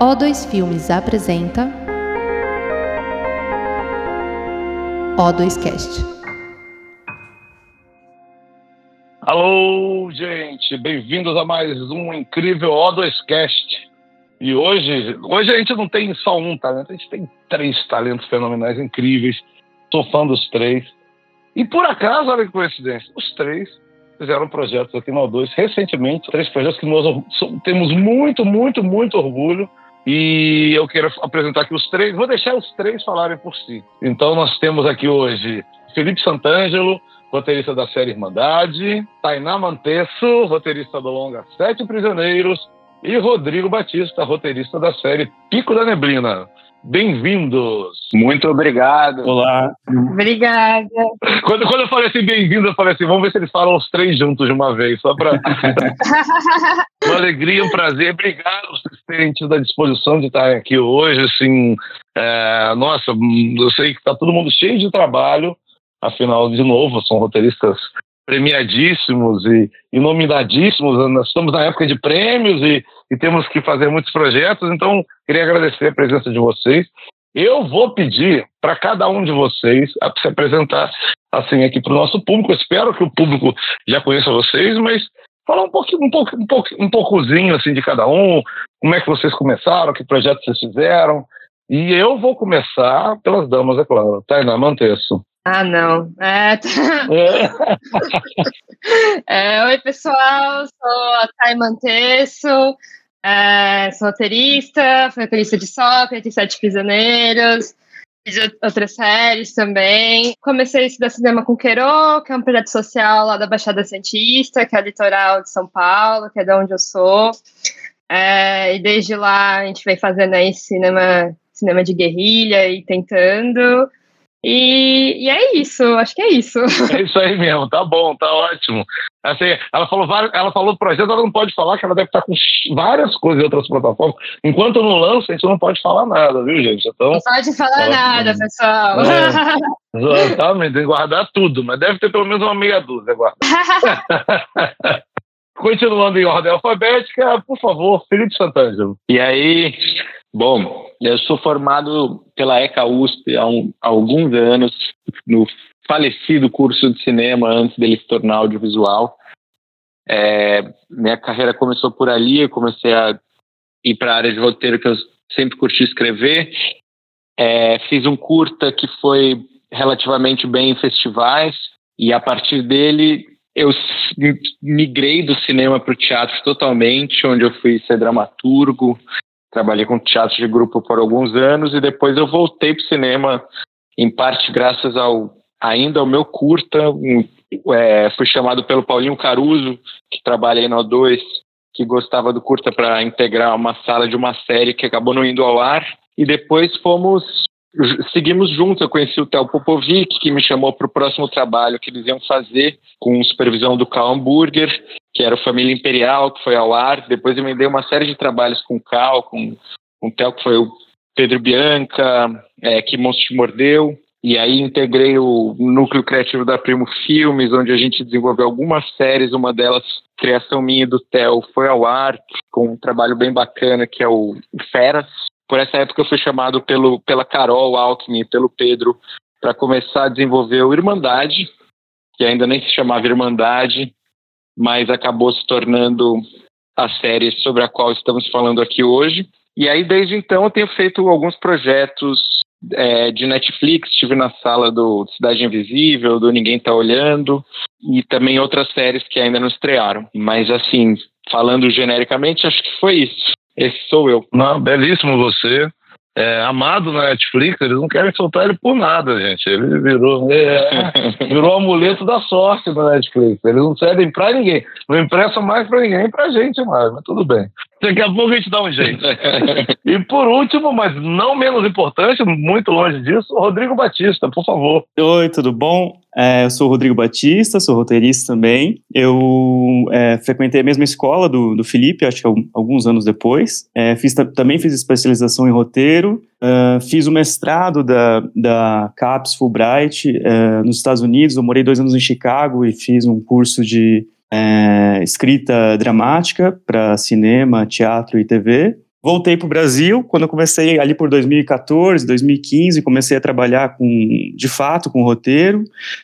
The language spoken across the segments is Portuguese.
O2 Filmes apresenta O2Cast. Alô, gente, bem-vindos a mais um incrível O2Cast. E hoje, hoje a gente não tem só um talento, a gente tem três talentos fenomenais incríveis. Sou fã dos três. E por acaso, olha que coincidência, os três fizeram projetos aqui no O2 recentemente, três projetos que nós temos muito, muito, muito orgulho. E eu quero apresentar aqui os três, vou deixar os três falarem por si. Então nós temos aqui hoje Felipe Santangelo, roteirista da série Irmandade, Tainá Mantesso, roteirista do longa Sete Prisioneiros, e Rodrigo Batista, roteirista da série Pico da Neblina. Bem-vindos! Muito obrigado. Olá. Obrigada. Quando, quando eu falei assim, bem-vindo, eu falei assim, vamos ver se eles falam os três juntos de uma vez, só para. uma alegria, um prazer. Obrigado por terem tido a disposição de estar aqui hoje. Assim, é, nossa, eu sei que está todo mundo cheio de trabalho, afinal, de novo, são roteiristas premiadíssimos e, e nominadíssimos. Nós estamos na época de prêmios e, e temos que fazer muitos projetos, então queria agradecer a presença de vocês. Eu vou pedir para cada um de vocês se apresentar assim aqui para o nosso público. Eu espero que o público já conheça vocês, mas falar um pouquinho, um pouco, um pouco, um poucozinho assim de cada um. Como é que vocês começaram? Que projetos vocês fizeram? E eu vou começar pelas damas, é claro. Tainá Mantesso. Ah, não. É... é, oi, pessoal. Sou a Thay Mantesso. É, sou roteirista, fui roteirista de Sócrates, Sete Prisioneiros. Fiz outras séries também. Comecei a estudar cinema com Queiro, que é um projeto social lá da Baixada Santista, que é o litoral de São Paulo, que é de onde eu sou. É, e desde lá a gente vem fazendo aí cinema, cinema de guerrilha e tentando. E, e, é isso, acho que é isso. É isso aí mesmo, tá bom, tá ótimo. Assim, ela falou ela falou projeto, ela não pode falar que ela deve estar com várias coisas em outras plataformas. Enquanto não lança, a gente não pode falar nada, viu, gente? Então, não pode falar ela, nada, pessoal. É, exatamente, tem que guardar tudo, mas deve ter pelo menos uma meia dúzia guardada. Continuando em ordem alfabética, por favor, Felipe Santangelo. E aí, Bom, eu sou formado pela ECA USP há, um, há, alguns anos, no falecido curso de cinema antes dele se tornar audiovisual. É, minha carreira começou por ali, eu comecei a ir para a área de roteiro que eu sempre curti escrever. É, fiz um curta que foi relativamente bem em festivais, e a partir dele eu migrei do cinema para o teatro totalmente, onde eu fui ser dramaturgo, Trabalhei com teatro de grupo por alguns anos e depois eu voltei para o cinema, em parte graças ao ainda ao meu curta. Um, é, fui chamado pelo Paulinho Caruso, que trabalha aí no O2, que gostava do curta para integrar uma sala de uma série que acabou não indo ao ar. E depois fomos seguimos juntos. Eu conheci o Theo Popovic, que me chamou para o próximo trabalho que eles iam fazer com supervisão do Cal Hamburger, que era o Família Imperial, que foi ao ar. Depois eu me uma série de trabalhos com o Cal, com, com o Theo, que foi o Pedro Bianca, é, que Monstro te Mordeu. E aí integrei o núcleo criativo da Primo Filmes, onde a gente desenvolveu algumas séries, uma delas, criação minha e do Theo, foi ao ar, com um trabalho bem bacana, que é o Feras, por essa época eu fui chamado pelo, pela Carol Alckmin, pelo Pedro, para começar a desenvolver o Irmandade, que ainda nem se chamava Irmandade, mas acabou se tornando a série sobre a qual estamos falando aqui hoje. E aí, desde então, eu tenho feito alguns projetos é, de Netflix, estive na sala do Cidade Invisível, do Ninguém Tá Olhando, e também outras séries que ainda não estrearam. Mas, assim, falando genericamente, acho que foi isso. Esse sou eu. Não, belíssimo você. É, amado na Netflix, eles não querem soltar ele por nada, gente. Ele virou, é, virou amuleto da sorte na Netflix. Eles não cedem pra ninguém. Não emprestam mais pra ninguém, pra gente mais, mas tudo bem. Daqui a pouco a gente dá um jeito. e por último, mas não menos importante, muito longe disso, Rodrigo Batista, por favor. Oi, tudo bom? É, eu sou o Rodrigo Batista, sou roteirista também. Eu é, frequentei a mesma escola do, do Felipe, acho que alguns anos depois. É, fiz, também fiz especialização em roteiro. Uh, fiz o mestrado da, da CAPES Fulbright uh, nos Estados Unidos. Eu morei dois anos em Chicago e fiz um curso de é, escrita dramática para cinema, teatro e TV. Voltei para o Brasil quando eu comecei ali por 2014, 2015, comecei a trabalhar com, de fato, com roteiro.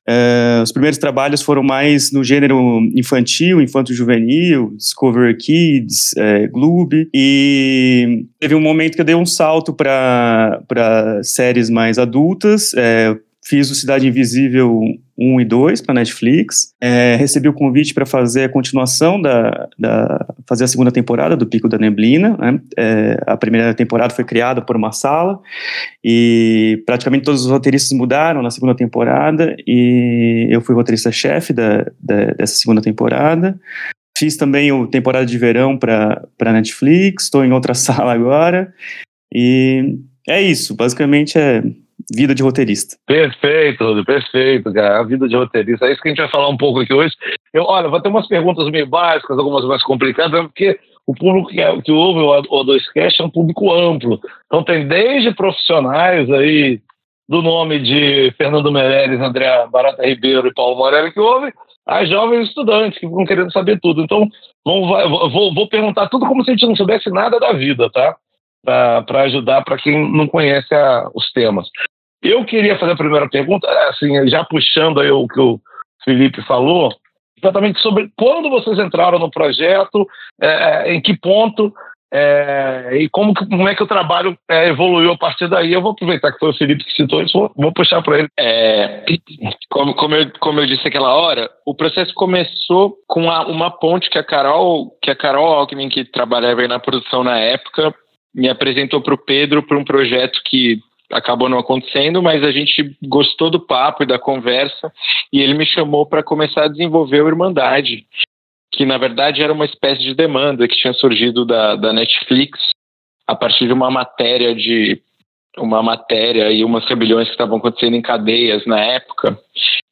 É, os primeiros trabalhos foram mais no gênero infantil, infanto-juvenil, Discover Kids, é, Gloob, e teve um momento que eu dei um salto para séries mais adultas. É, fiz o Cidade Invisível 1 e 2 para Netflix. É, recebi o convite para fazer a continuação da, da, fazer a segunda temporada do Pico da Neblina. Né? É, a primeira temporada foi criada por uma sala e praticamente todos os roteiristas mudaram na segunda temporada e eu fui roteirista-chefe da, da, dessa segunda temporada. Fiz também o temporada de verão para Netflix. Estou em outra sala agora e é isso. Basicamente é vida de roteirista. Perfeito, perfeito, cara. A vida de roteirista. É isso que a gente vai falar um pouco aqui hoje. Eu, olha, vou ter umas perguntas meio básicas, algumas mais complicadas, porque o público que, é, que ouve o O2Cast é um público amplo. Então tem desde profissionais aí do nome de Fernando Meirelles, André Barata Ribeiro e Paulo Morelli que ouve, a jovens estudantes que vão querendo saber tudo. Então, vou, vou, vou perguntar tudo como se a gente não soubesse nada da vida, tá? Para ajudar para quem não conhece a, os temas. Eu queria fazer a primeira pergunta, assim, já puxando aí o que o Felipe falou, exatamente sobre quando vocês entraram no projeto, é, é, em que ponto é, e como, como é que o trabalho é, evoluiu a partir daí. Eu vou aproveitar que foi o Felipe que citou isso, vou, vou puxar para ele. É, como, como, eu, como eu disse aquela hora, o processo começou com a, uma ponte que a Carol, que a Carol Alckmin, que trabalhava na produção na época, me apresentou para o Pedro para um projeto que acabou não acontecendo, mas a gente gostou do papo e da conversa e ele me chamou para começar a desenvolver o Irmandade, que na verdade era uma espécie de demanda que tinha surgido da, da Netflix a partir de uma matéria de uma matéria e umas rebeliões que estavam acontecendo em cadeias na época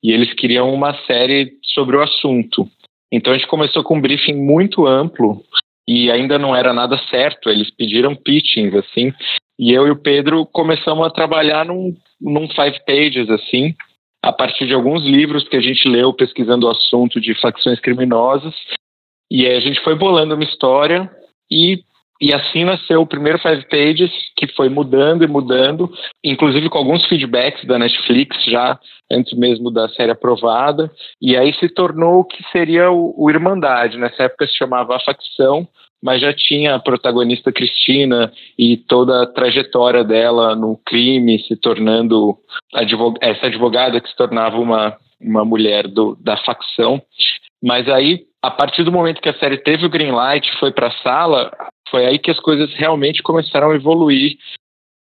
e eles queriam uma série sobre o assunto. Então a gente começou com um briefing muito amplo e ainda não era nada certo. Eles pediram pitchings assim e eu e o Pedro começamos a trabalhar num, num five pages, assim, a partir de alguns livros que a gente leu pesquisando o assunto de facções criminosas. E aí a gente foi bolando uma história e, e assim nasceu o primeiro Five Pages, que foi mudando e mudando, inclusive com alguns feedbacks da Netflix já antes mesmo da série aprovada. E aí se tornou o que seria o, o Irmandade. Nessa época se chamava A Facção, mas já tinha a protagonista Cristina e toda a trajetória dela no crime, se tornando advog essa advogada que se tornava uma, uma mulher do, da facção. Mas aí, a partir do momento que a série teve o green light, foi para a sala, foi aí que as coisas realmente começaram a evoluir.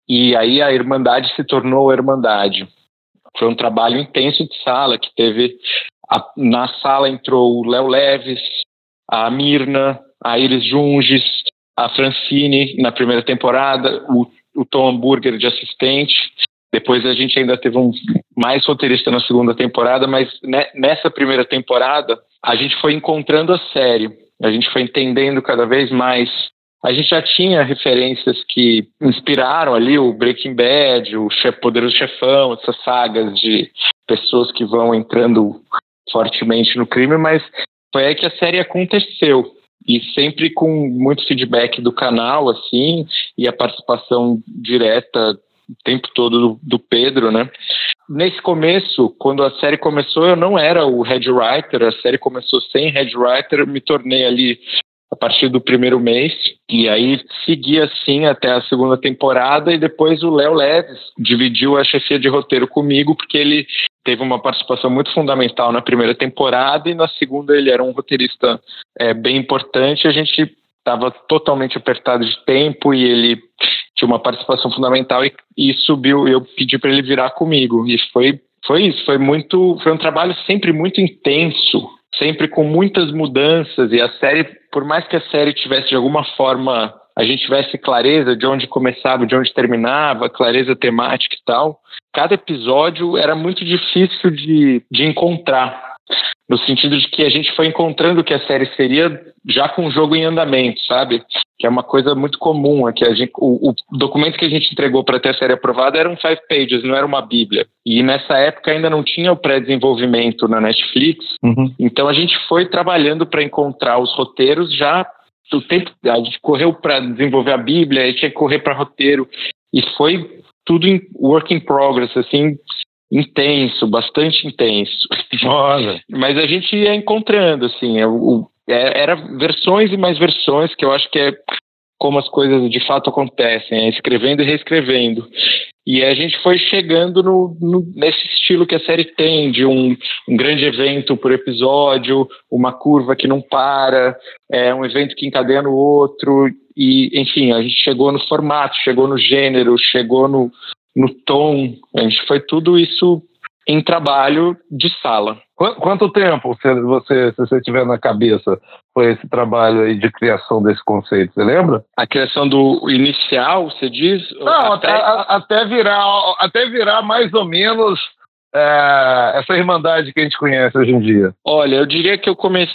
E aí a Irmandade se tornou a Irmandade. Foi um trabalho intenso de sala, que teve. A, na sala entrou o Léo Leves, a Mirna, a Iris Junges, a Francine na primeira temporada, o, o Tom Hamburger de assistente. Depois a gente ainda teve um mais roteirista na segunda temporada, mas nessa primeira temporada a gente foi encontrando a série, a gente foi entendendo cada vez mais. A gente já tinha referências que inspiraram ali o Breaking Bad, o Poderoso Chefão, essas sagas de pessoas que vão entrando fortemente no crime, mas foi aí que a série aconteceu e sempre com muito feedback do canal, assim, e a participação direta o tempo todo do, do, Pedro, né? Nesse começo, quando a série começou, eu não era o head writer, a série começou sem head writer, eu me tornei ali a partir do primeiro mês, e aí segui assim até a segunda temporada, e depois o Léo Leves dividiu a chefia de roteiro comigo, porque ele teve uma participação muito fundamental na primeira temporada, e na segunda ele era um roteirista é, bem importante, a gente estava totalmente apertado de tempo, e ele tinha uma participação fundamental, e, e subiu, eu pedi para ele virar comigo, e foi, foi isso, foi muito, foi um trabalho sempre muito intenso, sempre com muitas mudanças e a série, por mais que a série tivesse de alguma forma a gente tivesse clareza de onde começava, de onde terminava, clareza temática e tal, cada episódio era muito difícil de, de encontrar. No sentido de que a gente foi encontrando o que a série seria já com o jogo em andamento, sabe? Que é uma coisa muito comum, é que a gente, o, o documento que a gente entregou para ter a série aprovada era um five pages, não era uma bíblia. E nessa época ainda não tinha o pré-desenvolvimento na Netflix, uhum. então a gente foi trabalhando para encontrar os roteiros já o tempo a gente correu para desenvolver a Bíblia, a gente tinha que correr para roteiro e foi tudo em work in progress, assim, intenso, bastante intenso. Olha. Mas a gente ia encontrando, assim, é, o, é, era versões e mais versões, que eu acho que é como as coisas de fato acontecem, é escrevendo e reescrevendo. E a gente foi chegando no, no, nesse estilo que a série tem, de um, um, grande evento por episódio, uma curva que não para, é um evento que encadeia no outro, e enfim, a gente chegou no formato, chegou no gênero, chegou no, no tom, a gente foi tudo isso em trabalho de sala. Quanto tempo você, você, se você tiver na cabeça, foi esse trabalho aí de criação desse conceito? Você lembra? A criação do inicial, você diz? Não, até, até virar, até virar mais ou menos é, essa irmandade que a gente conhece hoje em dia? Olha, eu diria que eu comecei.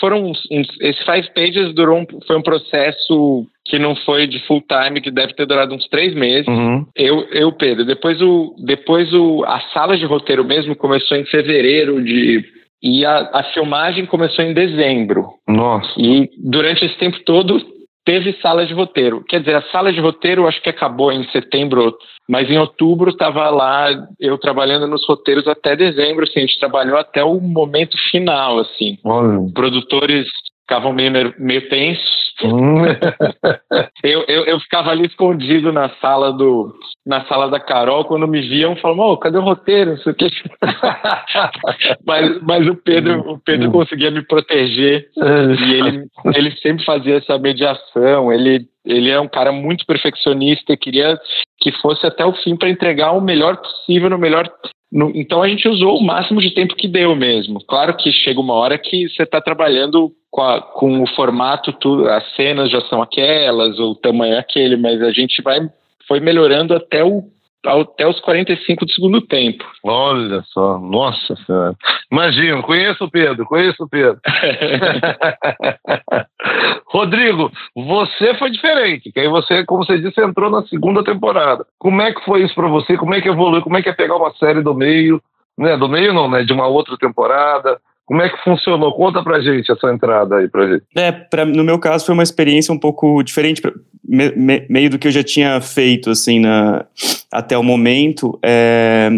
Foram uns, esse Five Pages durou um, foi um processo que não foi de full time, que deve ter durado uns três meses. Uhum. Eu, eu, Pedro. Depois o, depois o, a sala de roteiro mesmo começou em fevereiro de e a, a filmagem começou em dezembro. Nossa. E durante esse tempo todo teve sala de roteiro. Quer dizer, a sala de roteiro acho que acabou em setembro, mas em outubro estava lá eu trabalhando nos roteiros até dezembro, assim, a gente trabalhou até o momento final, assim. Olha. Produtores ficavam meio, meio tensos, Hum. eu, eu, eu, ficava ali escondido na sala do na sala da Carol, quando me viam, falavam, oh, cadê o roteiro? Não sei o que. mas, mas o Pedro, o Pedro conseguia me proteger e ele, ele sempre fazia essa mediação. Ele, ele é um cara muito perfeccionista e queria que fosse até o fim para entregar o melhor possível no melhor no, então a gente usou o máximo de tempo que deu mesmo. Claro que chega uma hora que você está trabalhando com, a, com, o formato, tudo, as cenas já são aquelas, o tamanho é aquele, mas a gente vai foi melhorando até o até os 45 do segundo tempo. Olha só, nossa senhora. Imagino, conheço o Pedro, conheço o Pedro. Rodrigo, você foi diferente, que aí você, como você disse, entrou na segunda temporada. Como é que foi isso para você? Como é que evoluiu? Como é que é pegar uma série do meio, né? Do meio não, né? De uma outra temporada. Como é que funcionou? Conta pra gente essa entrada aí pra gente. É, pra, no meu caso foi uma experiência um pouco diferente, pra, me, me, meio do que eu já tinha feito, assim, na, até o momento. É,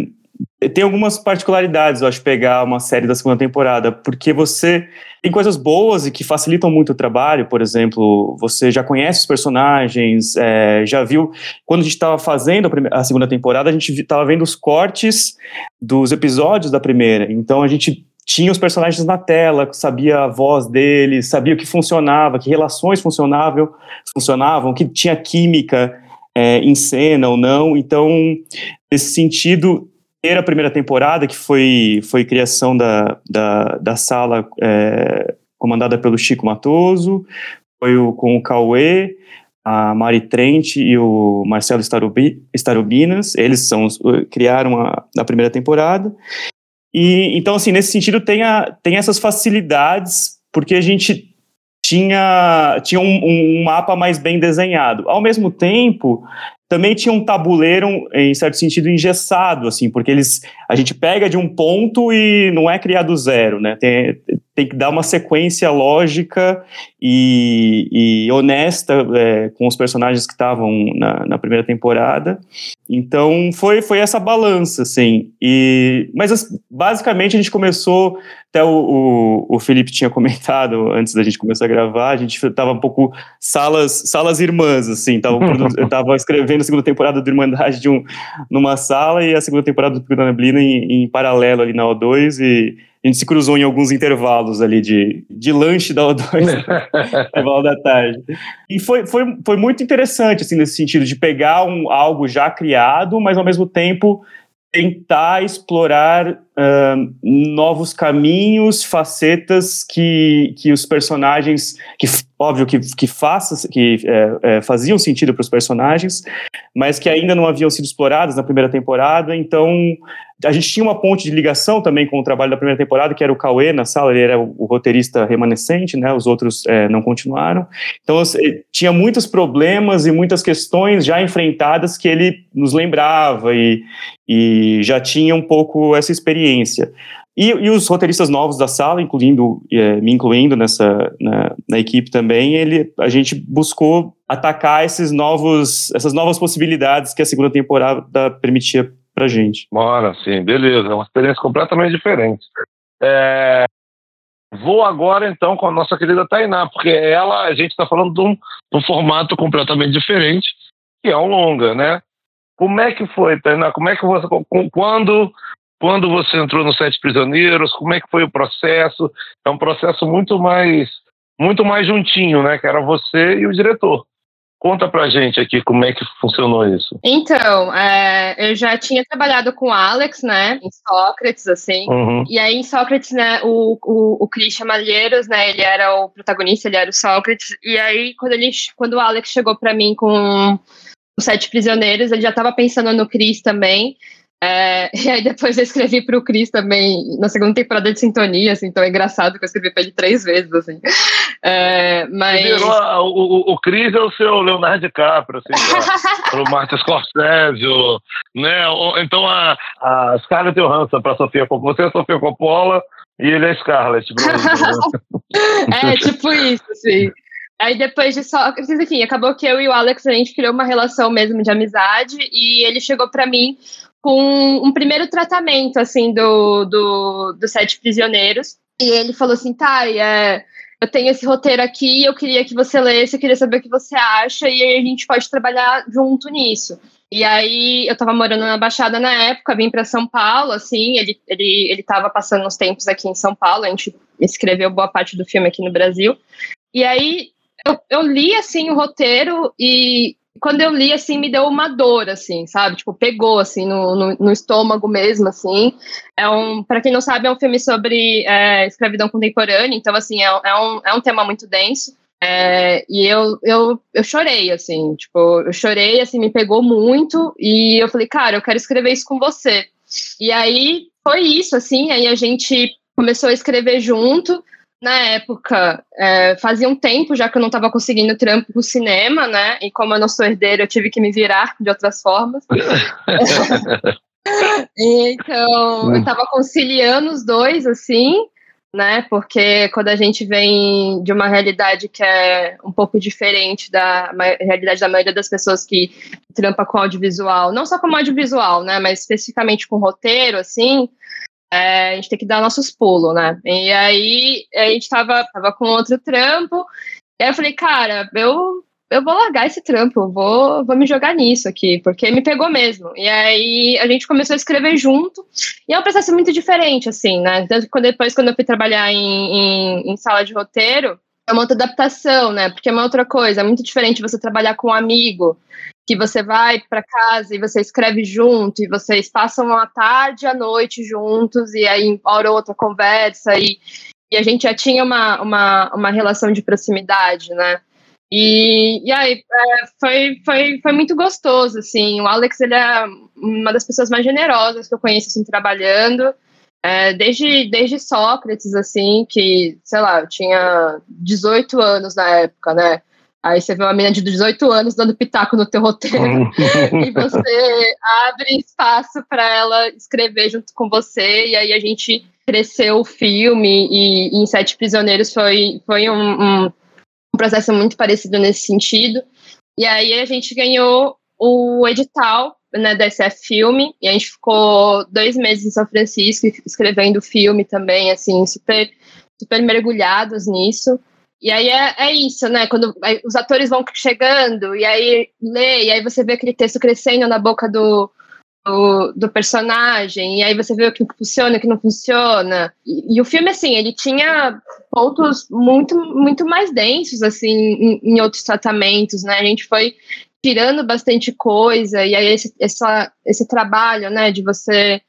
tem algumas particularidades, eu acho, pegar uma série da segunda temporada, porque você tem coisas boas e que facilitam muito o trabalho, por exemplo, você já conhece os personagens, é, já viu. Quando a gente estava fazendo a, primeira, a, segunda temporada, a gente estava vendo os cortes dos episódios da primeira, então a gente tinha os personagens na tela, sabia a voz deles, sabia o que funcionava, que relações funcionavam, funcionavam que tinha química é, em cena ou não. Então, nesse sentido, ter a primeira temporada, que foi, foi criação da, da, da sala é, comandada pelo Chico Matoso, foi o, com o Cauê, a Mari Trent e o Marcelo Starubi, Starubinas, eles são, criaram a, a primeira temporada, e então, assim, nesse sentido, tem, a, tem essas facilidades, porque a gente tinha, tinha um, um, mapa mais bem desenhado. Ao mesmo tempo, também tinha um tabuleiro, em certo sentido, engessado, assim, porque eles, a gente pega de um ponto e não é criado zero, né? Tem, tem que dar uma sequência lógica e, e honesta é, com os personagens que estavam na, na, primeira temporada. Então foi, foi essa balança, assim. E, mas basicamente a gente começou, até o, o, o Felipe tinha comentado antes da gente começar a gravar, a gente estava um pouco salas, salas irmãs, assim. Tava, eu estava escrevendo a segunda temporada do Irmandade de um, numa sala e a segunda temporada do Pico da Neblina em, em paralelo ali na O2 e a gente se cruzou em alguns intervalos ali de, de lanche da O2, intervalo da tarde. E foi, foi, foi muito interessante, assim, nesse sentido, de pegar um, algo já criado, mas ao mesmo tempo tentar explorar uh, novos caminhos, facetas que, que os personagens, que óbvio que, que, faça, que é, é, faziam sentido para os personagens, mas que ainda não haviam sido exploradas na primeira temporada. Então, a gente tinha uma ponte de ligação também com o trabalho da primeira temporada, que era o Cauê na sala, ele era o, roteirista remanescente, né? Os outros é, não continuaram. Então, tinha muitos problemas e muitas questões já enfrentadas que ele nos lembrava e, e já tinha um pouco essa experiência. E, e os roteiristas novos da sala, incluindo é, me incluindo nessa na, na, equipe também, ele, a gente buscou atacar esses novos, essas novas possibilidades que a segunda temporada permitia pra gente. Bora, sim, beleza. É uma experiência completamente diferente. É, Vou agora então com a nossa querida Tainá, porque ela, a gente está falando de um, de um, formato completamente diferente, que é um longa, né? Como é que foi, Tainá? Como é que você, quando quando você entrou no Sete Prisioneiros, como é que foi o processo? É um processo muito mais, muito mais juntinho, né? Que era você e o diretor. Conta pra gente aqui como é que funcionou isso. Então, é, eu já tinha trabalhado com o Alex, né, em Sócrates, assim, uhum. e aí em Sócrates, né, o, o, o Christian Malheiros, né, ele era o protagonista, ele era o Sócrates, e aí quando, ele, quando o Alex chegou pra mim com os Sete Prisioneiros, ele já tava pensando no Chris também, é, e aí depois eu escrevi para o Cris também na segunda temporada de Sintonia, assim, então é engraçado que eu escrevi para ele três vezes, assim. É, mas... Virou, o, o, o Cris é o seu Leonardo DiCaprio, assim, para o Martin Scorsese, né? Então a, a Scarlett Johansson para Sofia Coppola, você é a Sofia Coppola e ele é Scarlett. é, tipo isso, assim. Aí depois de só, enfim, acabou que eu e o Alex a gente criou uma relação mesmo de amizade e ele chegou para mim com um primeiro tratamento, assim, do, do, do Sete Prisioneiros. E ele falou assim, tá, é, eu tenho esse roteiro aqui, eu queria que você lesse, eu queria saber o que você acha, e a gente pode trabalhar junto nisso. E aí eu tava morando na Baixada na época, vim para São Paulo, assim, ele, ele, ele tava passando uns tempos aqui em São Paulo, a gente escreveu boa parte do filme aqui no Brasil. E aí eu, eu li, assim, o roteiro e quando eu li, assim, me deu uma dor, assim, sabe? Tipo, pegou, assim, no, no, no estômago mesmo, assim. É um, para quem não sabe, é um filme sobre é, escravidão contemporânea, então, assim, é, é, um, é um tema muito denso. É, e eu, eu, eu chorei, assim, tipo, eu chorei, assim, me pegou muito, e eu falei, cara, eu quero escrever isso com você. E aí, foi isso, assim, aí a gente começou a escrever junto, na época, é, fazia um tempo já que eu não estava conseguindo trampo com cinema, né? E como eu não sou herdeiro, eu tive que me virar de outras formas. então, eu estava conciliando os dois, assim, né? Porque quando a gente vem de uma realidade que é um pouco diferente da realidade da maioria das pessoas que trampa com audiovisual, não só com audiovisual, né? Mas especificamente com roteiro, assim, é, a gente tem que dar nossos pulos, né? E aí a gente tava, tava com outro trampo, e aí eu falei, cara, eu, eu vou largar esse trampo, vou, vou me jogar nisso aqui, porque me pegou mesmo. E aí a gente começou a escrever junto, e é um processo muito diferente, assim, né? Tanto que depois, quando eu fui trabalhar em, em, em sala de roteiro, é uma outra adaptação, né? Porque é uma outra coisa, é muito diferente você trabalhar com um amigo, que você vai para casa e você escreve junto, e vocês passam a tarde e a noite juntos, e aí, hora ou outra, conversa, e, e a gente já tinha uma, uma, uma relação de proximidade, né? E, e aí, é, foi, foi, foi muito gostoso, assim, o Alex, ele é uma das pessoas mais generosas que eu conheço, assim, trabalhando, é, desde, desde Sócrates, assim, que, sei lá, eu tinha 18 anos na época, né? Aí você vê uma menina de 18 anos dando pitaco no teu roteiro e você abre espaço para ela escrever junto com você e aí a gente cresceu o filme e, e em Sete Prisioneiros foi, foi um, um, um, processo muito parecido nesse sentido. E aí a gente ganhou o edital né, da SF Filme e a gente ficou dois meses em São Francisco escrevendo filme também, assim, super, super mergulhados nisso. E aí é, é isso, né? Quando os atores vão chegando, e aí lê, e aí você vê aquele texto crescendo na boca do, do, do, personagem, e aí você vê o que funciona, o que não funciona. E, e, o filme, assim, ele tinha pontos muito, muito mais densos, assim, em, em, outros tratamentos, né? A gente foi tirando bastante coisa, e aí esse, essa, esse trabalho, né, de você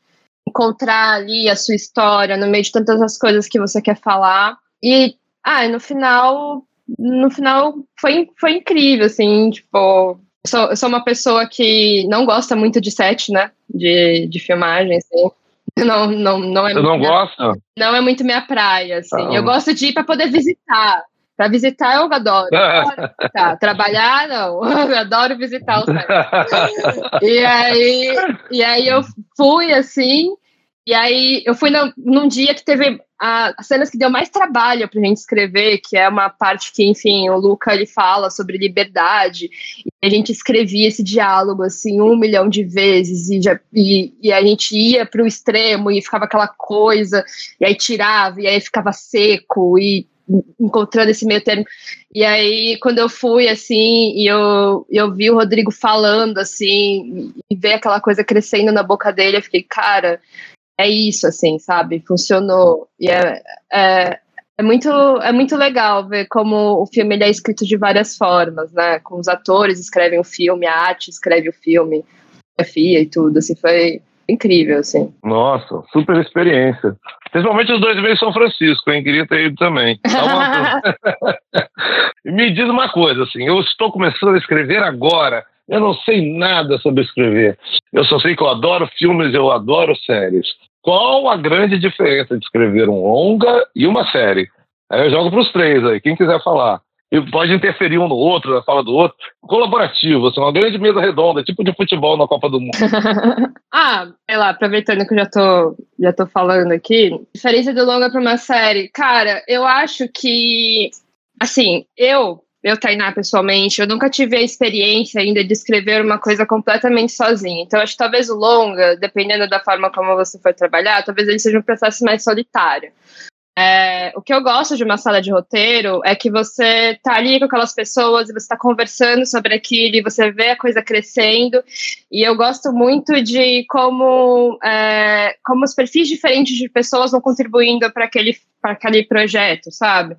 encontrar ali a sua história no meio de tantas as coisas que você quer falar. E, ah, no final, no final foi, foi incrível, assim, tipo, eu sou, eu sou uma pessoa que não gosta muito de set, né, de, de filmagem, assim. Não, não, não é não minha, gosta? Não é muito minha praia, assim. Ah. Eu gosto de ir para poder visitar. Para visitar eu adoro. adoro visitar. Trabalhar, não. Eu adoro visitar o set. E aí, e aí eu fui assim, e aí eu fui no, num dia que teve a, as cenas que deu mais trabalho pra gente escrever, que é uma parte que, enfim, o Luca ele fala sobre liberdade, e a gente escrevia esse diálogo assim um milhão de vezes, e, já, e, e a gente ia pro extremo e ficava aquela coisa, e aí tirava, e aí ficava seco, e encontrando esse meio termo. E aí, quando eu fui, assim, e eu, eu vi o Rodrigo falando, assim, e ver aquela coisa crescendo na boca dele, eu fiquei, cara, é isso, assim, sabe? Funcionou. E é, é, é, muito, é muito legal ver como o filme ele é escrito de várias formas, né? Com os atores escrevem o filme, a arte escreve o filme, a FIA e tudo, assim, foi incrível, assim. Nossa, super experiência. Principalmente os dois meses São Francisco, hein? Queria ter ido também. Tá. Me diz uma coisa, assim, eu estou começando a escrever agora. Eu não sei nada sobre escrever. Eu só sei que eu adoro filmes, eu adoro séries. Qual a grande diferença de escrever um longa e uma série? Aí eu jogo para os três aí, quem quiser falar. E pode interferir um no outro, na fala do outro. Colaborativo, assim, uma grande mesa redonda, tipo de futebol na Copa do Mundo. ah, sei lá, aproveitando que eu já tô, já tô falando aqui, diferença do longa para uma série. Cara, eu acho que, assim, eu eu, Tainá, pessoalmente, eu nunca tive a experiência ainda de escrever uma coisa completamente sozinha. Então, acho que talvez o longa, dependendo da forma como você for trabalhar, talvez ele seja um processo mais solitário. É, o que eu gosto de uma sala de roteiro é que você tá ali com aquelas pessoas e você está conversando sobre aquilo e você vê a coisa crescendo. E eu gosto muito de como, é, como os perfis diferentes de pessoas vão contribuindo para aquele, aquele projeto, sabe?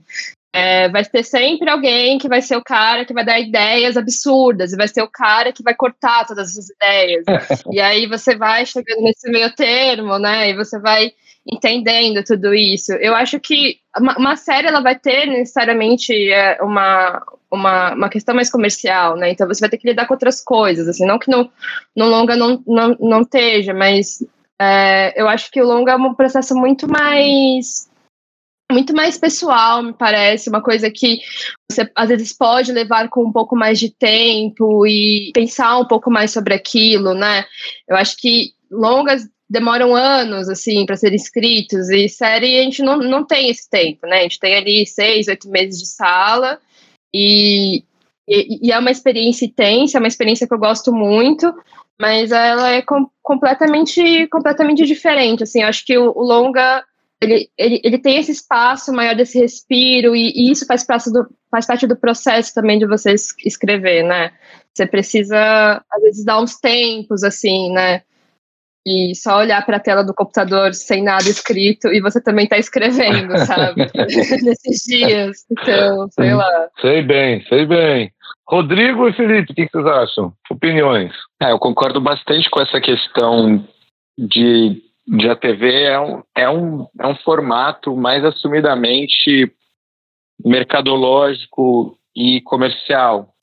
É, vai ter sempre alguém que vai ser o cara que vai dar ideias absurdas, e vai ser o cara que vai cortar todas essas ideias. e aí você vai chegando nesse meio termo, né? E você vai entendendo tudo isso. Eu acho que uma, uma série ela vai ter necessariamente é, uma, uma, uma questão mais comercial, né? Então você vai ter que lidar com outras coisas, assim, não que no, no longa não, não, não esteja, mas é, eu acho que o longa é um processo muito mais muito mais pessoal, me parece, uma coisa que você às vezes pode levar com um pouco mais de tempo e pensar um pouco mais sobre aquilo, né? Eu acho que longas demoram anos, assim, para serem escritos, e série a gente não, não tem esse tempo, né? A gente tem ali seis, oito meses de sala, e, e, e é uma experiência intensa, é uma experiência que eu gosto muito, mas ela é com, completamente, completamente diferente, assim, eu acho que o, o longa ele, ele, ele tem esse espaço maior desse respiro, e, e isso faz parte, do, faz parte do processo também de você escrever, né? Você precisa, às vezes, dar uns tempos, assim, né? E só olhar para a tela do computador sem nada escrito e você também está escrevendo, sabe? Nesses dias. Então, sei lá. Sei bem, sei bem. Rodrigo e Felipe, o que, que vocês acham? Opiniões? É, eu concordo bastante com essa questão de de a TV é um, é, um, é um formato mais assumidamente mercadológico e comercial.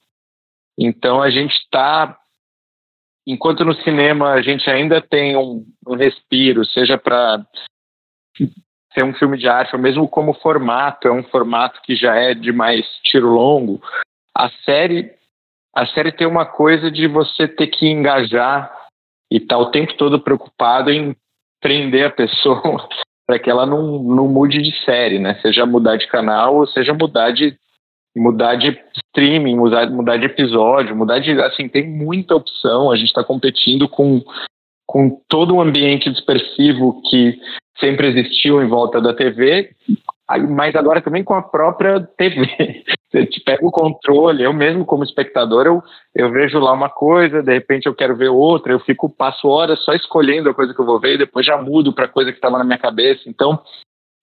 Então a gente está, enquanto no cinema a gente ainda tem um, um respiro, seja para ser um filme de arte, ou mesmo como formato, é um formato que já é de mais tiro longo. A série, a série tem uma coisa de você ter que engajar e estar tá o tempo todo preocupado em prender a pessoa para que ela não, não mude de série, né? Seja mudar de canal ou seja mudar de mudar de streaming, mudar, mudar de episódio, mudar de assim tem muita opção. A gente está competindo com com todo o ambiente dispersivo que sempre existiu em volta da TV, mas agora também com a própria TV. Você te pega o controle, eu mesmo como espectador, eu, eu vejo lá uma coisa, de repente eu quero ver outra, eu fico, passo horas só escolhendo a coisa que eu vou ver e depois já mudo para a coisa que estava na minha cabeça. Então,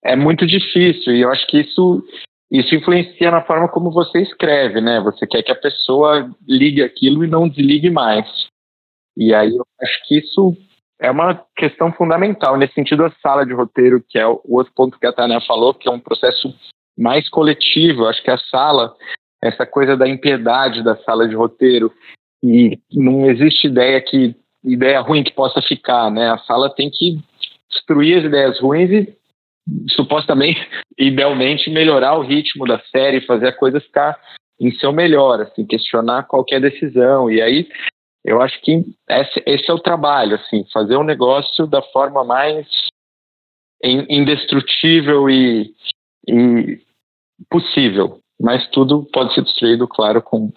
é muito difícil e eu acho que isso, isso influencia na forma como você escreve, né? Você quer que a pessoa ligue aquilo e não desligue mais. E aí eu acho que isso é uma questão fundamental. Nesse sentido, a sala de roteiro, que é o outro ponto que a Tânia falou, que é um processo mais coletivo. Acho que a sala, essa coisa da impiedade da sala de roteiro, e não existe ideia que ideia ruim que possa ficar, né? A sala tem que destruir as ideias ruins e supostamente, idealmente, melhorar o ritmo da série, fazer a coisa ficar em seu melhor, assim, questionar qualquer decisão. E aí eu acho que esse, esse, é o trabalho, assim, fazer um negócio da forma mais indestrutível e, e possível. Mas tudo pode ser destruído, claro, com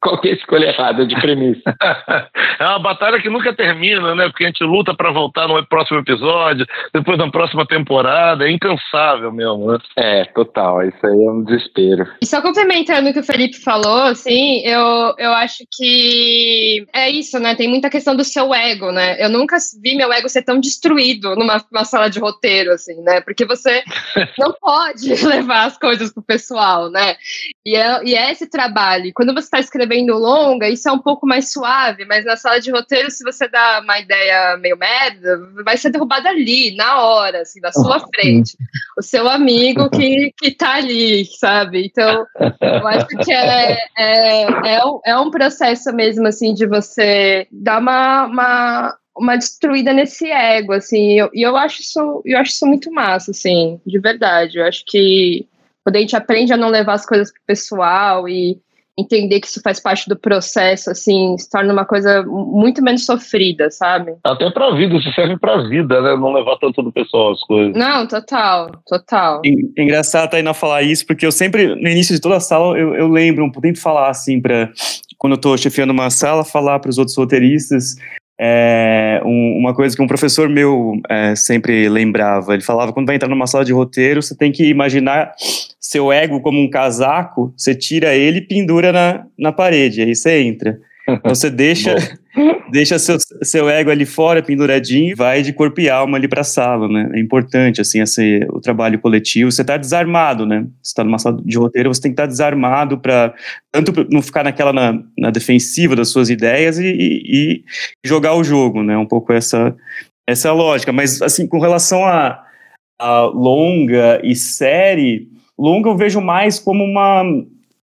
qualquer escolha errada de premissa. é uma batalha que nunca termina, né? Porque a gente luta para voltar no próximo episódio, depois na próxima temporada, é incansável mesmo, né? É, total, isso aí é um desespero. E só complementando o que o Felipe falou, assim, eu, eu acho que é isso, né? Tem muita questão do seu ego, né? Eu nunca vi meu ego ser tão destruído numa, numa sala de roteiro, assim, né? Porque você não pode levar as coisas pro pessoal, né? E é, e é esse trabalho. Quando você está escrevendo longa, isso é um pouco mais suave, mas na sala de roteiro, se você dá uma ideia meio merda, vai ser derrubada ali, na hora, assim, na sua frente. O seu amigo que, que tá ali, sabe? Então, eu acho que é, é, é, um, é um processo mesmo, assim, de você dar uma, uma uma destruída nesse ego, assim, e eu, eu acho isso, eu acho isso muito massa, assim, de verdade. Eu acho que quando a gente aprende a não levar as coisas pro pessoal e entender que isso faz parte do processo, assim, se torna uma coisa muito menos sofrida, sabe? Até pra vida, isso serve pra vida, né? Não levar tanto do pessoal as coisas. Não, total, total. É engraçado a Tainá falar isso, porque eu sempre, no início de toda a sala, eu, eu lembro, eu tento falar assim, pra, quando eu tô chefiando uma sala, falar para os outros roteiristas, é, um, uma coisa que um professor meu é, sempre lembrava. Ele falava: quando vai entrar numa sala de roteiro, você tem que imaginar seu ego como um casaco, você tira ele e pendura na, na parede, aí você entra. Então você deixa, deixa seu, seu ego ali fora, penduradinho, vai de corpo e alma ali para a sala, né? É importante, assim, esse, o trabalho coletivo. Você está desarmado, né? Você está numa sala de roteiro, você tem que estar tá desarmado para tanto não ficar naquela na, na, defensiva das suas ideias e, e, e, jogar o jogo, né? Um pouco essa, essa é lógica. Mas, assim, com relação a, a longa e série, longa eu vejo mais como uma.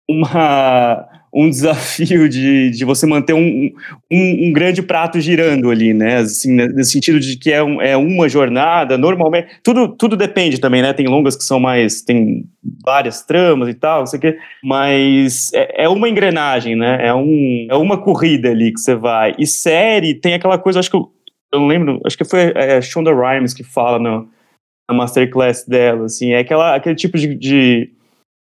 uma um desafio de, de você manter um, um, um, grande prato girando ali, né? Assim, né, nesse sentido de que é, um, é uma jornada, normalmente. Tudo, tudo depende também, né? Tem longas que são mais. tem várias tramas e tal, não sei o quê, mas é, é, uma engrenagem, né? É, um, é uma corrida ali que você vai. E série tem aquela coisa, acho que eu, eu não lembro, acho que foi é, Shonda Rhimes que fala no, na masterclass dela, assim, é aquela, aquele tipo de, de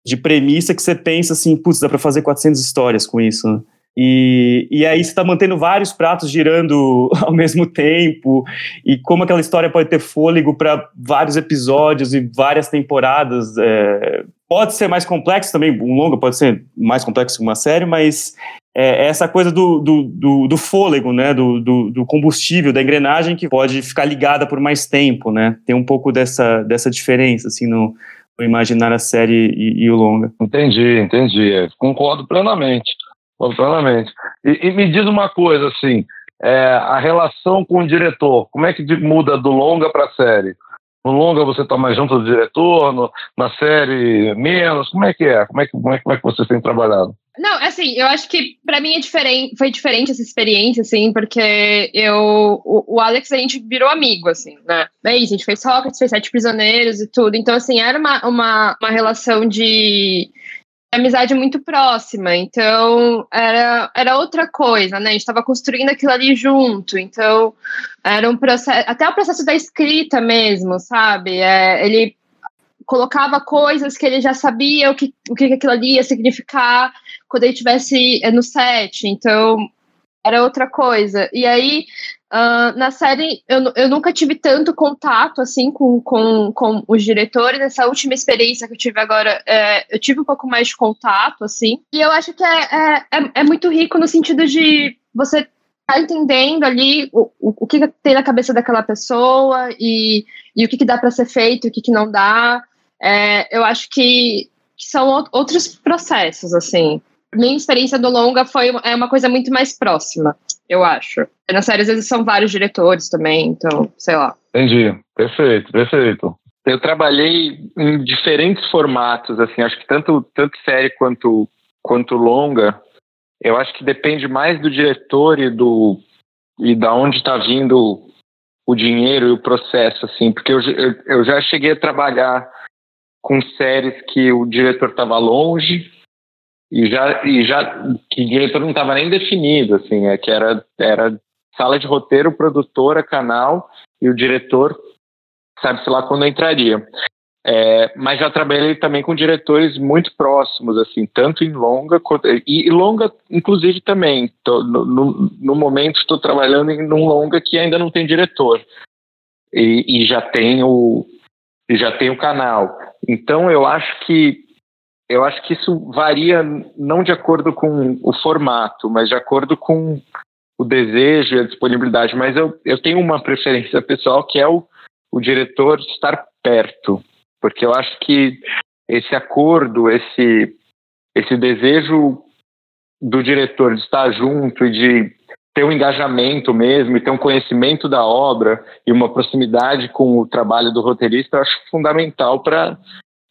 de premissa que você pensa assim, putz, dá para fazer 400 histórias com isso. Né? E, e aí você está mantendo vários pratos girando ao mesmo tempo, e como aquela história pode ter fôlego para vários episódios e várias temporadas. É, pode ser mais complexo também, um longa pode ser mais complexo que uma série, mas é, é essa coisa do, do, do, do fôlego, né, do, do, do, combustível, da engrenagem que pode ficar ligada por mais tempo, né, tem um pouco dessa, dessa diferença, assim, no, imaginar a série e, e o longa. Entendi, entendi. É, concordo plenamente. Concordo plenamente. E, e, me diz uma coisa, assim, é, a relação com o diretor, como é que muda do longa para a série? No longa você está mais junto do diretor, no, na série menos, como é que é? Como é que, como é, como é que vocês têm trabalhado? Não, assim, eu acho que para mim é diferente, foi diferente essa experiência, assim, porque eu, o, o, Alex, a gente virou amigo, assim, né? É isso, a gente fez Sócrates, fez Sete Prisioneiros e tudo. Então, assim, era uma, uma, uma relação de amizade muito próxima, então era, era outra coisa, né? A gente estava construindo aquilo ali junto, então era um processo, até o processo da escrita mesmo, sabe? É, ele colocava coisas que ele já sabia o que, o que aquilo ali ia significar quando ele estivesse eh, no set, então era outra coisa. E aí, uh, na série, eu, eu nunca tive tanto contato, assim, com, com, com os diretores. Essa última experiência que eu tive agora, é, eu tive um pouco mais de contato, assim. E eu acho que é, é, é, é muito rico no sentido de você tá entendendo ali o, o, o que tem na cabeça daquela pessoa e, e o que, que dá para ser feito, o que, que não dá é, eu acho que, que, são outros processos, assim. Minha experiência do longa foi é uma coisa muito mais próxima. eu acho. Nas séries, às vezes, são vários diretores também, então, sei lá. Entendi. Perfeito, perfeito. Eu trabalhei em diferentes formatos, assim, acho que tanto, tanto série quanto, quanto longa, eu acho que depende mais do diretor e do e da onde está vindo o dinheiro e o processo, assim, porque eu, eu, eu já cheguei a trabalhar com séries que o diretor estava longe e já e já que o diretor não estava nem definido, assim, é que era era sala de roteiro, produtora, canal e o diretor sabe-se lá quando entraria. É, mas já trabalhei também com diretores muito próximos, assim, tanto em longa e, e longa, inclusive também. Tô, no, no, no, momento estou trabalhando em um longa que ainda não tem diretor e, e já tem o já tem o canal. Então eu acho que eu acho que isso varia não de acordo com o formato, mas de acordo com o desejo e a disponibilidade. Mas eu, eu tenho uma preferência pessoal que é o, o diretor estar perto porque eu acho que esse acordo, esse, esse desejo do diretor de estar junto e de ter um engajamento mesmo e ter um conhecimento da obra e uma proximidade com o trabalho do roteirista, eu acho fundamental para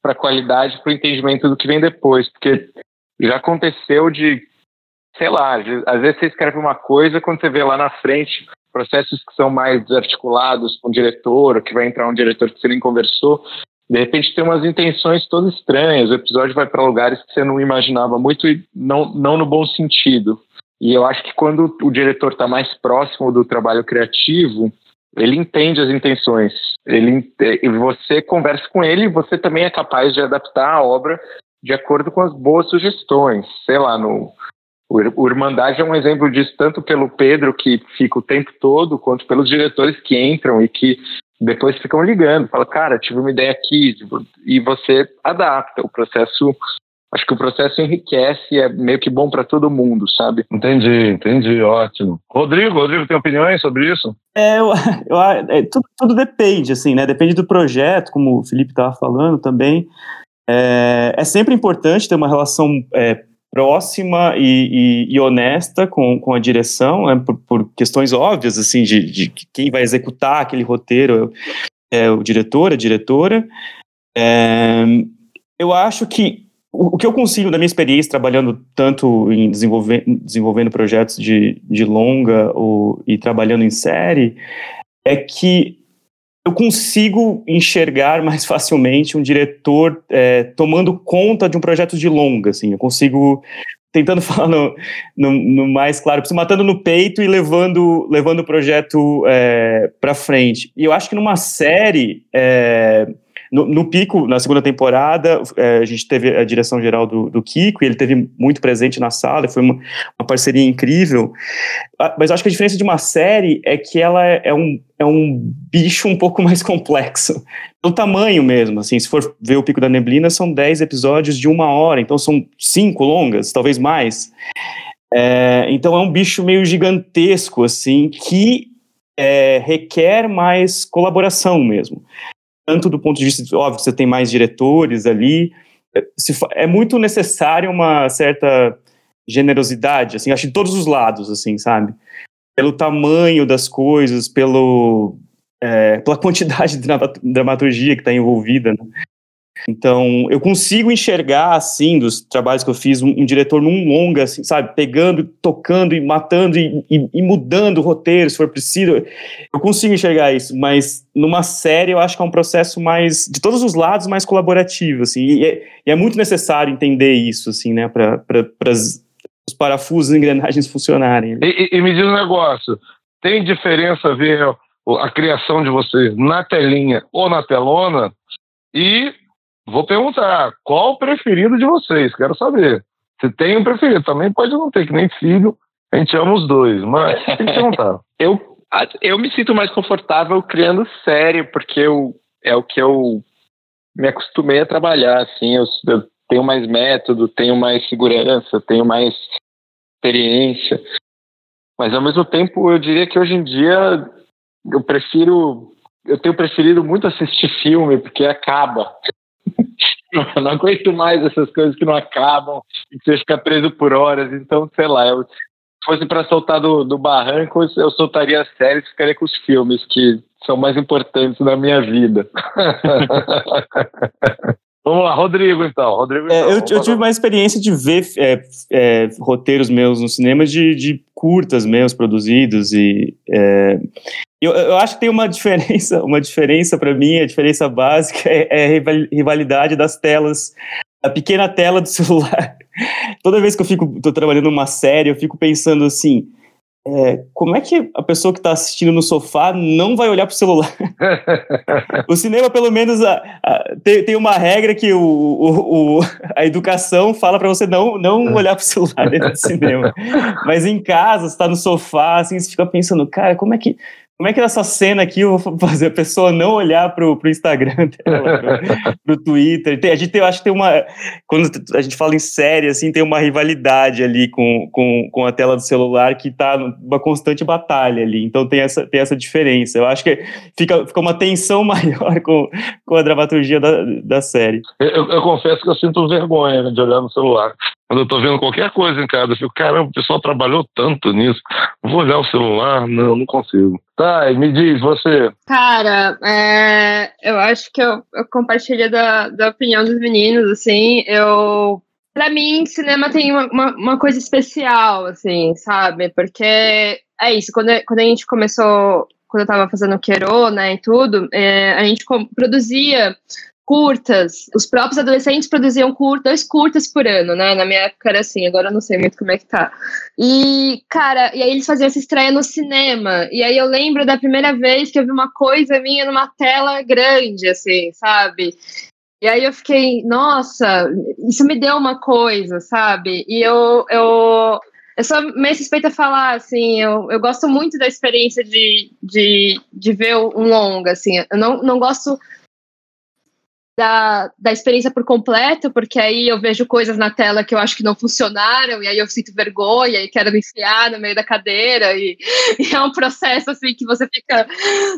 a qualidade, para o entendimento do que vem depois, porque já aconteceu de, sei lá, às vezes você escreve uma coisa, quando você vê lá na frente processos que são mais desarticulados com o diretor, que vai entrar um diretor que você nem conversou, de repente tem umas intenções todas estranhas, o episódio vai para lugares que você não imaginava muito e não, não no bom sentido. E eu acho que quando o diretor está mais próximo do trabalho criativo, ele entende as intenções. Ele, você conversa com ele e você também é capaz de adaptar a obra de acordo com as boas sugestões. Sei lá, no, o Irmandade é um exemplo disso, tanto pelo Pedro, que fica o tempo todo, quanto pelos diretores que entram e que depois ficam ligando, fala, cara, tive uma ideia aqui, tipo, e você adapta. O processo, acho que o processo enriquece e é meio que bom para todo mundo, sabe? Entendi, entendi, ótimo. Rodrigo, Rodrigo, tem opiniões sobre isso? É, eu, eu é, tudo, tudo, depende, assim, né? Depende do projeto, como o Felipe estava falando também. É, é, sempre importante ter uma relação é, próxima e, e, e, honesta com, com a direção, né, por, por, questões óbvias, assim, de, de, quem vai executar aquele roteiro é o diretor, a diretora. É, eu acho que o, que eu consigo da minha experiência trabalhando tanto em desenvolver, desenvolvendo projetos de, de longa ou, e trabalhando em série é que eu consigo enxergar mais facilmente um diretor é, tomando conta de um projeto de longa, assim, eu consigo tentando falar no, no, no mais claro, matando no peito e levando levando o projeto é, para frente. E eu acho que numa série é, no, no, pico, na segunda temporada, é, a gente teve a direção geral do, do Kiko, e ele teve muito presente na sala, foi uma, uma parceria incrível. Mas acho que a diferença de uma série é que ela é, é um, é um bicho um pouco mais complexo. Pelo tamanho mesmo, assim, se for ver o Pico da Neblina, são 10 episódios de uma hora, então são cinco longas, talvez mais. É, então é um bicho meio gigantesco, assim, que é, requer mais colaboração mesmo tanto do ponto de vista, óbvio, você tem mais diretores ali, é, é muito necessário uma certa generosidade, assim, acho de todos os lados, assim, sabe? Pelo tamanho das coisas, pelo, é, pela quantidade de dramaturgia que está envolvida, né? Então, eu consigo enxergar, assim, dos trabalhos que eu fiz, um, um diretor num longa, assim, sabe? Pegando, tocando e matando e, e, e, mudando o roteiro, se for preciso. Eu consigo enxergar isso, mas numa série eu acho que é um processo mais, de todos os lados, mais colaborativo, assim. E é, e é muito necessário entender isso, assim, né? Para os parafusos e engrenagens funcionarem. E, e, me diz um negócio, tem diferença ver a criação de vocês na telinha ou na telona? E Vou perguntar, qual o preferido de vocês? Quero saber. Se tem um preferido, também pode não ter, que nem filho, a gente ama os dois, mas tem que perguntar. eu, eu me sinto mais confortável criando série, porque eu, é o que eu me acostumei a trabalhar, assim, eu, eu tenho mais método, tenho mais segurança, tenho mais experiência. Mas ao mesmo tempo, eu diria que hoje em dia eu prefiro, eu tenho preferido muito assistir filme, porque acaba. Não aguento mais essas coisas que não acabam e que você fica preso por horas. Então, sei lá, eu fosse para soltar do, do barranco, eu soltaria as séries e ficaria com os filmes, que são mais importantes na minha vida. Vamos lá, Rodrigo, então. Rodrigo, então. É, eu, eu, tive uma experiência de ver é, é, roteiros meus no cinema de, de curtas meus produzidos e é, eu, eu, acho que tem uma diferença, uma diferença para mim, a diferença básica é, é, a rivalidade das telas, a pequena tela do celular. Toda vez que eu fico tô trabalhando numa série, eu fico pensando assim, é, como é que a pessoa que está assistindo no sofá não vai olhar para o celular? o cinema, pelo menos, a, a, tem, tem, uma regra que o, o, o a educação fala para você não, não olhar para o celular dentro do cinema. Mas em casa, você está no sofá, assim, você fica pensando, cara, como é que como é que nessa cena aqui eu vou fazer a pessoa não olhar pro, pro Instagram dela, pro, pro Twitter? Tem, a gente tem, eu acho que tem uma. Quando a gente fala em série, assim, tem uma rivalidade ali com, com, com a tela do celular que tá numa constante batalha ali. Então tem essa, tem essa diferença. Eu acho que fica, fica uma tensão maior com, com a dramaturgia da, da série. Eu, eu confesso que eu sinto vergonha de olhar no celular. Quando eu tô vendo qualquer coisa em casa, eu fico, caramba, o pessoal trabalhou tanto nisso. Vou olhar o celular? Não, não consigo. Tá, me diz, você. Cara, é, eu acho que eu, eu compartilho da, da opinião dos meninos, assim, eu para mim, cinema tem uma, uma, uma, coisa especial, assim, sabe? Porque é isso, quando, quando a gente começou, quando eu tava fazendo Quero, né, e tudo, é, a gente produzia curtas. Os próprios adolescentes produziam cur dois curtas por ano, né? Na minha época era assim, agora eu não sei muito como é que tá. E, cara, e aí eles faziam essa estreia no cinema. E aí eu lembro da primeira vez que eu vi uma coisa minha numa tela grande, assim, sabe? E aí eu fiquei, nossa, isso me deu uma coisa, sabe? E eu, eu, eu sou meio suspeita a falar, assim, eu, eu gosto muito da experiência de, de, de ver um longa, assim. Eu não, não gosto da, da experiência por completo, porque aí eu vejo coisas na tela que eu acho que não funcionaram, e aí eu sinto vergonha e quero me enfiar no meio da cadeira, e, e, é um processo assim que você fica,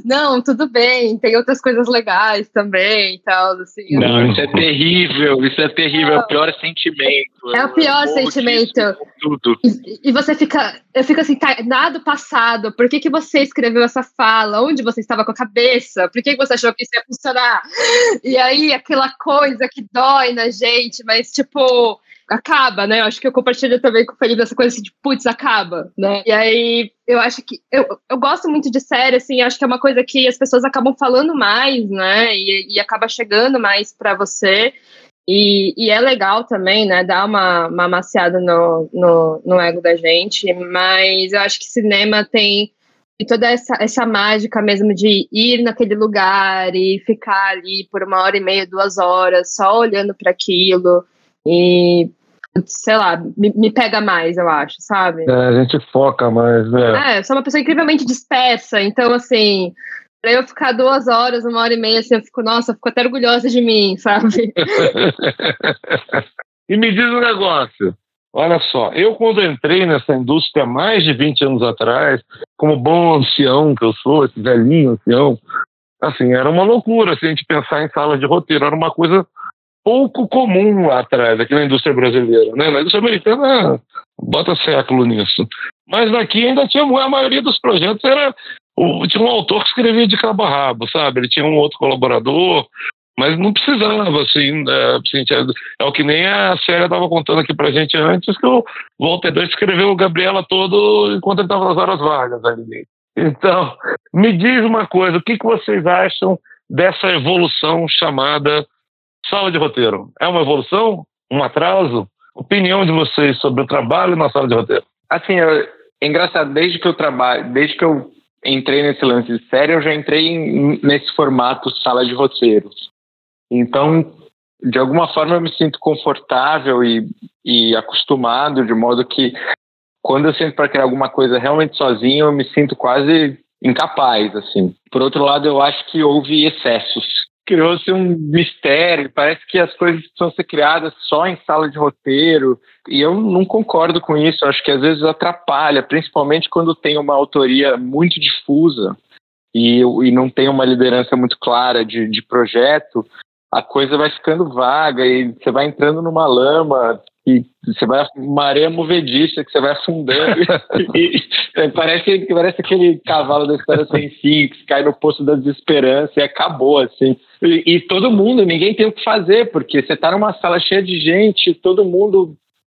não, tudo bem, tem outras coisas legais também e tal. Assim, não, isso é terrível, isso é terrível, é o pior sentimento. É o pior sentimento. Tudo. E, e, você fica, eu fico assim, tá, nada passado, por que, que você escreveu essa fala? Onde você estava com a cabeça? Por que, que você achou que isso ia funcionar? E aí aquela coisa que dói na gente, mas tipo, acaba, né? Eu acho que eu compartilho também com o Felipe essa coisa assim de putz, acaba, né? E aí eu acho que eu, eu gosto muito de série, assim, acho que é uma coisa que as pessoas acabam falando mais, né? E, e acaba chegando mais para você. E, e, é legal também, né? Dar uma, uma maciada no, no, no ego da gente, mas eu acho que cinema tem e toda essa, essa mágica mesmo de ir naquele lugar e ficar ali por uma hora e meia, duas horas, só olhando para aquilo e sei lá, me, me, pega mais, eu acho, sabe? É, a gente foca mais, né? É, sou uma pessoa incrivelmente dispersa, então assim, pra eu ficar duas horas, uma hora e meia, assim, eu fico, nossa, eu fico até orgulhosa de mim, sabe? e me diz um negócio. Olha só, eu quando entrei nessa indústria mais de 20 anos atrás, como bom ancião que eu sou, esse velhinho ancião, assim, era uma loucura se a gente pensar em sala de roteiro, era uma coisa pouco comum lá atrás, aqui na indústria brasileira, né? Na indústria americana, bota século nisso. Mas daqui ainda tinha, a maioria dos projetos era, tinha um autor que escrevia de cabo a rabo, sabe? Ele tinha um outro colaborador, mas não precisava, assim, é, assim é, o que nem a Célia estava contando aqui pra gente antes, que o Walter Dutch escreveu o Gabriela todo enquanto ele estava nas horas vagas ali. Então, me diz uma coisa, o que, que vocês acham dessa evolução chamada sala de roteiro? É uma evolução? Um atraso? Opinião de vocês sobre o trabalho na sala de roteiro? Assim, é engraçado, desde que eu trabalho, desde que eu entrei nesse lance de série, eu já entrei em, nesse formato sala de roteiros. Então, de alguma forma, eu me sinto confortável e, e acostumado, de modo que quando eu sinto para criar alguma coisa realmente sozinho, eu me sinto quase incapaz, assim. Por outro lado, eu acho que houve excessos. Criou-se um mistério, parece que as coisas precisam ser criadas só em sala de roteiro, e eu não concordo com isso, eu acho que às vezes atrapalha, principalmente quando tem uma autoria muito difusa e, e não tem uma liderança muito clara de, de projeto, a coisa vai ficando vaga e você vai entrando numa lama que você vai maré movediça, que você vai afundando. e, e, parece, parece aquele cavalo da história sem fim, que cai no poço da desesperança e acabou, assim. E, e todo mundo, ninguém tem o que fazer, porque você está numa sala cheia de gente, todo mundo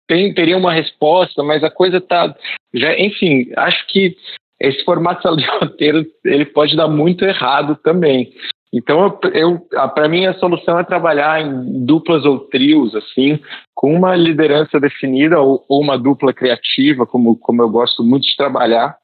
tem, teria uma resposta, mas a coisa está. Já, enfim, acho que esse formato de roteiro ele pode dar muito errado também. Então, eu, para mim, a solução é trabalhar em duplas ou trios, assim, com uma liderança definida ou, ou uma dupla criativa, como, como eu gosto muito de trabalhar.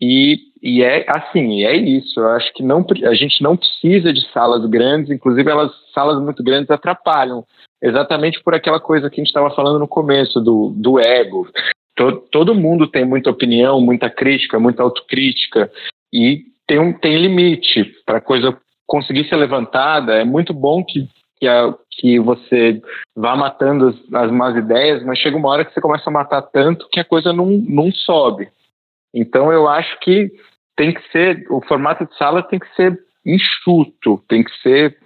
E, e é assim, é isso. Eu acho que não, a gente não precisa de salas grandes, inclusive elas salas muito grandes atrapalham, exatamente por aquela coisa que a gente estava falando no começo do, do ego. Todo, todo mundo tem muita opinião, muita crítica, muita autocrítica e tem um tem limite para coisa conseguir ser levantada, é muito bom que, que, a, que você vá matando as, as más ideias, mas chega uma hora que você começa a matar tanto que a coisa não, não sobe. Então eu acho que tem que ser, o formato de sala tem que ser enxuto, tem que ser,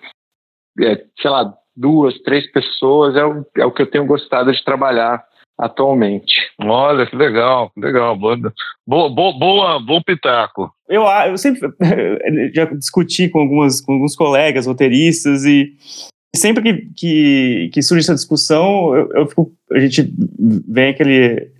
é, sei lá, duas, três pessoas, é o, é o que eu tenho gostado de trabalhar atualmente. Olha, que legal, legal. Boa, boa, boa, bom pitaco. Eu, eu sempre já discuti com, algumas, com alguns colegas roteiristas e sempre que, que, que surge essa discussão, eu, eu fico, a gente vem aquele.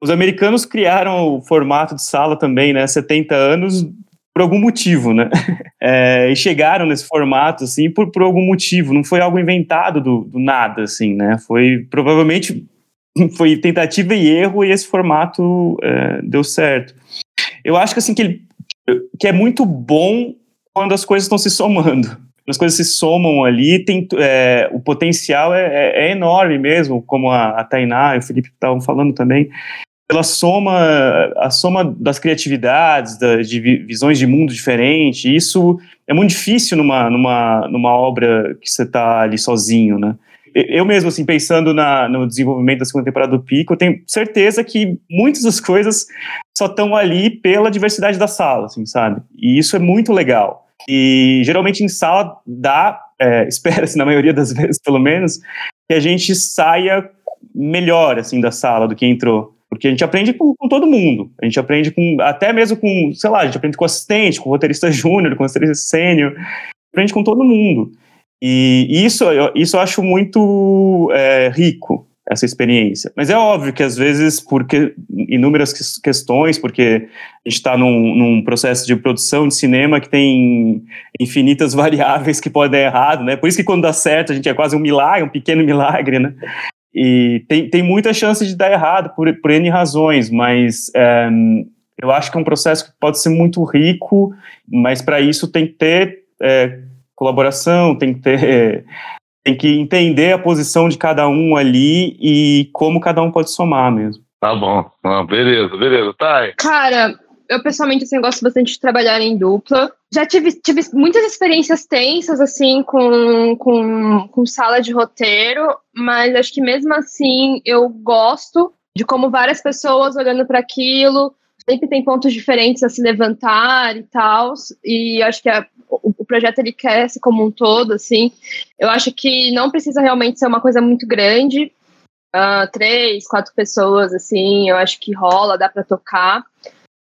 Os americanos criaram o formato de sala também, né? 70 anos por algum motivo, né? É, e chegaram nesse formato, assim, por, por algum motivo. Não foi algo inventado do, do nada, assim, né? Foi provavelmente foi tentativa e erro e esse formato é, deu certo. Eu acho que assim que, ele, que é muito bom quando as coisas estão se somando. As coisas se somam ali, tem, é, o potencial é, é, é, enorme mesmo, como a, a Tainá e o Felipe estavam falando também. Pela soma, a soma das criatividades, da, de visões de mundo diferente, isso é muito difícil numa, numa, numa obra que você está ali sozinho, né? Eu mesmo, assim, pensando na, no desenvolvimento da segunda temporada do Pico, tenho certeza que muitas das coisas só estão ali pela diversidade da sala, assim, sabe? E isso é muito legal. E geralmente em sala dá, é, espera-se na maioria das vezes, pelo menos, que a gente saia melhor, assim, da sala do que entrou. Porque a gente aprende com, com, todo mundo. A gente aprende com, até mesmo com, sei lá, a gente aprende com assistente, com roteirista júnior, com roteirista sênior. Aprende com todo mundo. E isso, isso eu acho muito é, rico, essa experiência. Mas é óbvio que às vezes, por que, inúmeras questões, porque a gente está num, num, processo de produção de cinema que tem infinitas variáveis que podem dar errado, né? Por isso que quando dá certo, a gente é quase um milagre, um pequeno milagre, né? E tem, tem muita chance de dar errado por, por N razões, mas é, eu acho que é um processo que pode ser muito rico, mas para isso tem que ter é, colaboração, tem que ter. Tem que entender a posição de cada um ali e como cada um pode somar mesmo. Tá bom. Ah, beleza, beleza. Tá. Cara, eu pessoalmente assim, gosto bastante de trabalhar em dupla. Já tive, tive muitas experiências tensas, assim, com, com, com sala de roteiro, mas acho que mesmo assim eu gosto de como várias pessoas olhando para aquilo sempre tem pontos diferentes a se levantar e tal, e acho que a, o, o, projeto ele cresce como um todo, assim. Eu acho que não precisa realmente ser uma coisa muito grande, uh, três, quatro pessoas, assim, eu acho que rola, dá para tocar.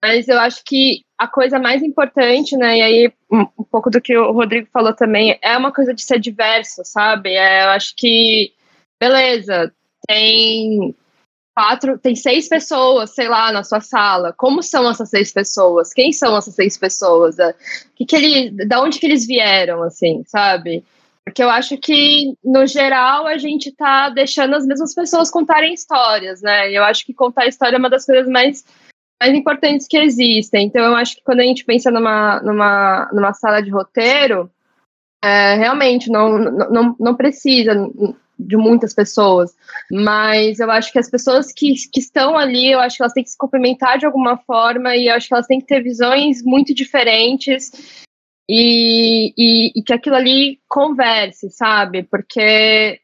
Mas eu acho que a coisa mais importante, né, e aí um, um, pouco do que o Rodrigo falou também, é uma coisa de ser diverso, sabe? É, eu acho que, beleza, tem quatro, tem seis pessoas, sei lá, na sua sala. Como são essas seis pessoas? Quem são essas seis pessoas? É, que que ele, da onde que eles vieram, assim, sabe? Porque eu acho que, no geral, a gente tá deixando as mesmas pessoas contarem histórias, né? Eu acho que contar história é uma das coisas mais, mais importantes que existem. Então, eu acho que quando a gente pensa numa, numa, numa sala de roteiro, é, realmente não, não, não precisa de muitas pessoas, mas eu acho que as pessoas que, que estão ali, eu acho que elas têm que se complementar de alguma forma e eu acho que elas têm que ter visões muito diferentes e, e, e que aquilo ali converse, sabe? Porque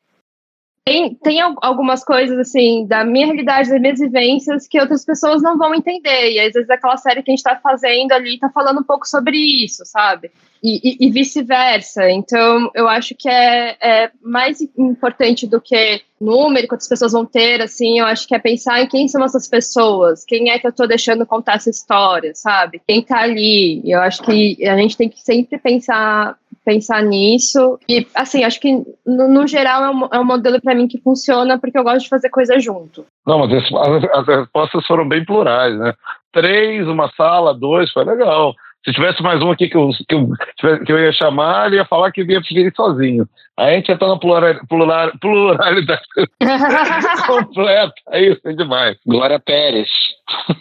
tem, tem algumas coisas, assim, da minha realidade, das minhas vivências, que outras pessoas não vão entender. E às vezes aquela série que a gente tá fazendo ali tá falando um pouco sobre isso, sabe? E, e, e vice-versa. Então, eu acho que é, é, mais importante do que número, quantas pessoas vão ter, assim, eu acho que é pensar em quem são essas pessoas, quem é que eu tô deixando contar essa história, sabe? Quem tá ali. Eu acho que a gente tem que sempre pensar pensar nisso. E, assim, acho que no, no geral é um, é um modelo para mim que funciona porque eu gosto de fazer coisa junto. Não, mas as, as respostas foram bem plurais, né? Três, uma sala, dois, foi legal. Se tivesse mais um aqui que eu, que eu, que eu ia chamar, ele ia falar que ia preferir sozinho. Aí a gente já tá na plural, plural, pluralidade completa. É isso, é demais. Glória Pérez.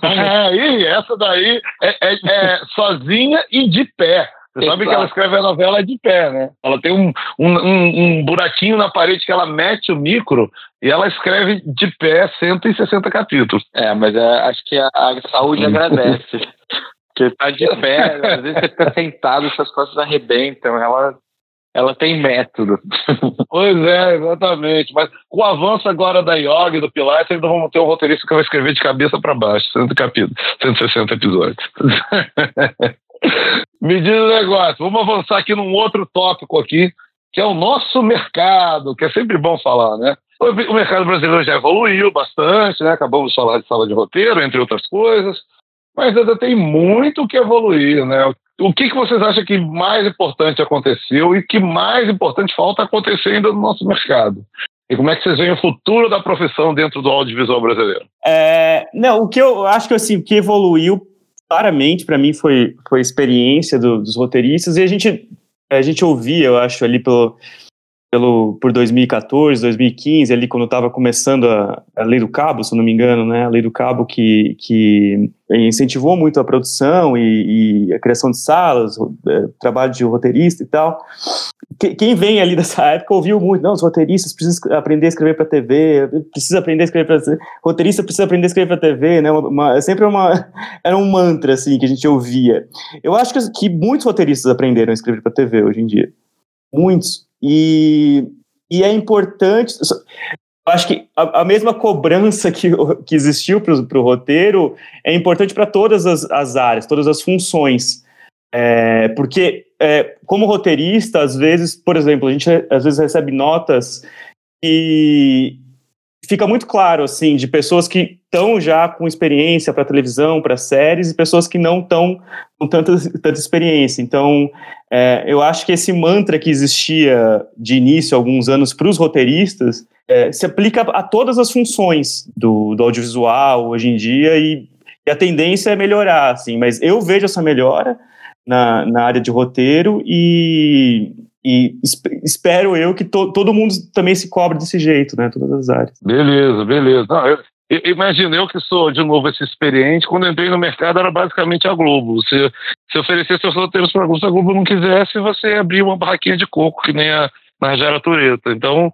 É, e essa daí é, é, é sozinha e de pé. Você sabe que ela escreve a novela de pé, né? Ela tem um, um, um, buraquinho na parede que ela mete o micro e ela escreve de pé 160 capítulos. É, mas é, acho que a, a saúde agradece. Porque tá de pé, às vezes você fica sentado, suas costas arrebentam. Ela, ela tem método. Pois é, exatamente. Mas com o avanço agora da yoga e do Pilates, ainda vamos ter um roteirista que vai escrever de cabeça para baixo, 100 capítulos, 160 episódios. Me diz um negócio, vamos avançar aqui num outro tópico aqui, que é o nosso mercado, que é sempre bom falar, né? O mercado brasileiro já evoluiu bastante, né? Acabamos de falar de sala de roteiro, entre outras coisas, mas ainda tem muito que evoluir, né? O que, que vocês acham que mais importante aconteceu e que mais importante falta acontecer ainda no nosso mercado? E como é que vocês veem o futuro da profissão dentro do audiovisual brasileiro? É, não, o que eu acho que assim, que evoluiu claramente para mim foi, foi a experiência do, dos roteiristas e a gente, a gente ouvia, eu acho, ali pelo, pelo, por 2014, 2015, ali quando estava começando a, a Lei do Cabo, se não me engano, né, a Lei do Cabo que, que incentivou muito a produção e, e a criação de salas, é, trabalho de roteirista e tal. Quem vem ali dessa época ouviu muito, não, os roteiristas precisam aprender a escrever para TV, precisa aprender a escrever para roteirista precisa aprender a escrever para TV, né? Uma, uma, é sempre uma era um mantra assim que a gente ouvia. Eu acho que, que muitos roteiristas aprenderam a escrever para TV hoje em dia, muitos. E, e é importante. Acho que a, a, mesma cobrança que, que existiu para o roteiro é importante para todas as, as, áreas, todas as funções. É, porque, é, como roteirista, às vezes, por exemplo, a gente às vezes recebe notas e fica muito claro, assim, de pessoas que estão já com experiência para televisão, para séries, e pessoas que não estão com tanta, tanta experiência. Então, é, eu acho que esse mantra que existia de início, alguns anos, para os roteiristas, é, se aplica a todas as funções do, do audiovisual hoje em dia, e, e, a tendência é melhorar, assim, mas eu vejo essa melhora na, na área de roteiro e, e espero eu que to, todo mundo também se cobre desse jeito, né? Todas as áreas. Beleza, beleza. Não, eu, Imagina, eu que sou, de novo, esse experiente, quando entrei no mercado era basicamente a Globo. Se, se oferecesse seus roteiros para a Globo, se a Globo não quisesse, você abria uma barraquinha de coco, que nem a Marjara Tureta. Então,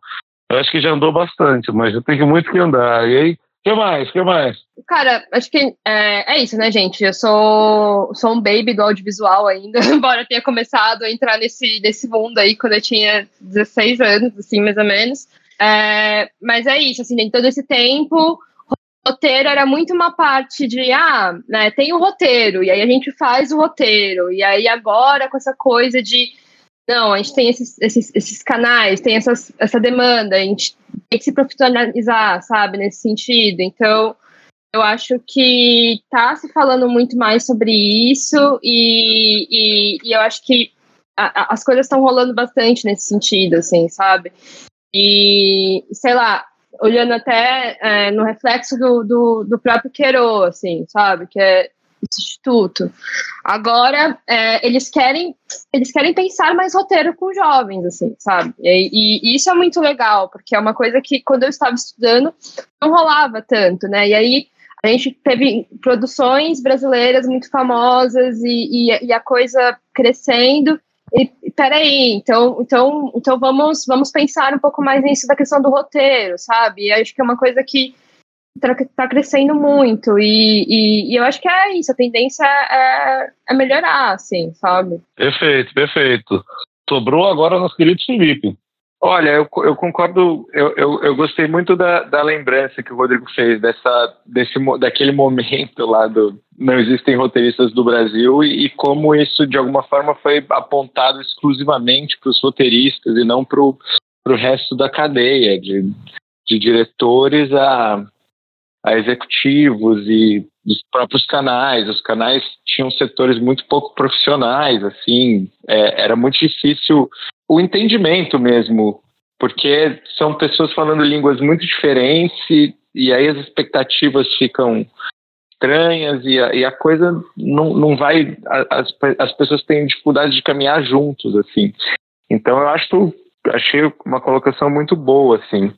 eu acho que já andou bastante, mas eu tenho muito que andar. E aí, que mais? que mais? Cara, acho que é, é, isso, né, gente? Eu sou, sou um baby do audiovisual ainda, embora tenha começado a entrar nesse, nesse mundo aí quando eu tinha 16 anos, assim, mais ou menos. É, mas é isso, assim, em todo esse tempo roteiro era muito uma parte de, ah, né, tem o roteiro, e aí a gente faz o roteiro, e aí agora com essa coisa de, não, a gente tem esses, esses, esses canais, tem essas, essa demanda, a gente que se profissionalizar, sabe, nesse sentido. Então, eu acho que tá se falando muito mais sobre isso, e, e, e eu acho que a, a, as coisas estão rolando bastante nesse sentido, assim, sabe? E, sei lá, olhando até é, no reflexo do, do, do próprio Quero, assim, sabe? Que é instituto. Agora, é, eles querem eles querem pensar mais roteiro com jovens, assim, sabe? E, e, isso é muito legal, porque é uma coisa que quando eu estava estudando não rolava tanto, né? E aí a gente teve produções brasileiras muito famosas e, e, e a coisa crescendo e peraí, então, então, então vamos, vamos pensar um pouco mais nisso da questão do roteiro, sabe? acho que é uma coisa que está tá crescendo muito e, e, e, eu acho que é isso, a tendência é, é melhorar, assim, sabe? Perfeito, perfeito. Sobrou agora nosso querido Felipe. Olha, eu, eu concordo, eu, eu, eu, gostei muito da, da lembrança que o Rodrigo fez, dessa, desse, daquele momento lá do Não Existem Roteiristas do Brasil e, e como isso, de alguma forma, foi apontado exclusivamente para os roteiristas e não para o resto da cadeia, de, de diretores a, a executivos e dos próprios canais. Os canais tinham setores muito pouco profissionais, assim, é, era muito difícil o entendimento mesmo, porque são pessoas falando línguas muito diferentes e, e aí as expectativas ficam estranhas e a, e a coisa não, não vai. As, as pessoas têm dificuldade de caminhar juntos, assim. Então eu acho achei uma colocação muito boa, assim.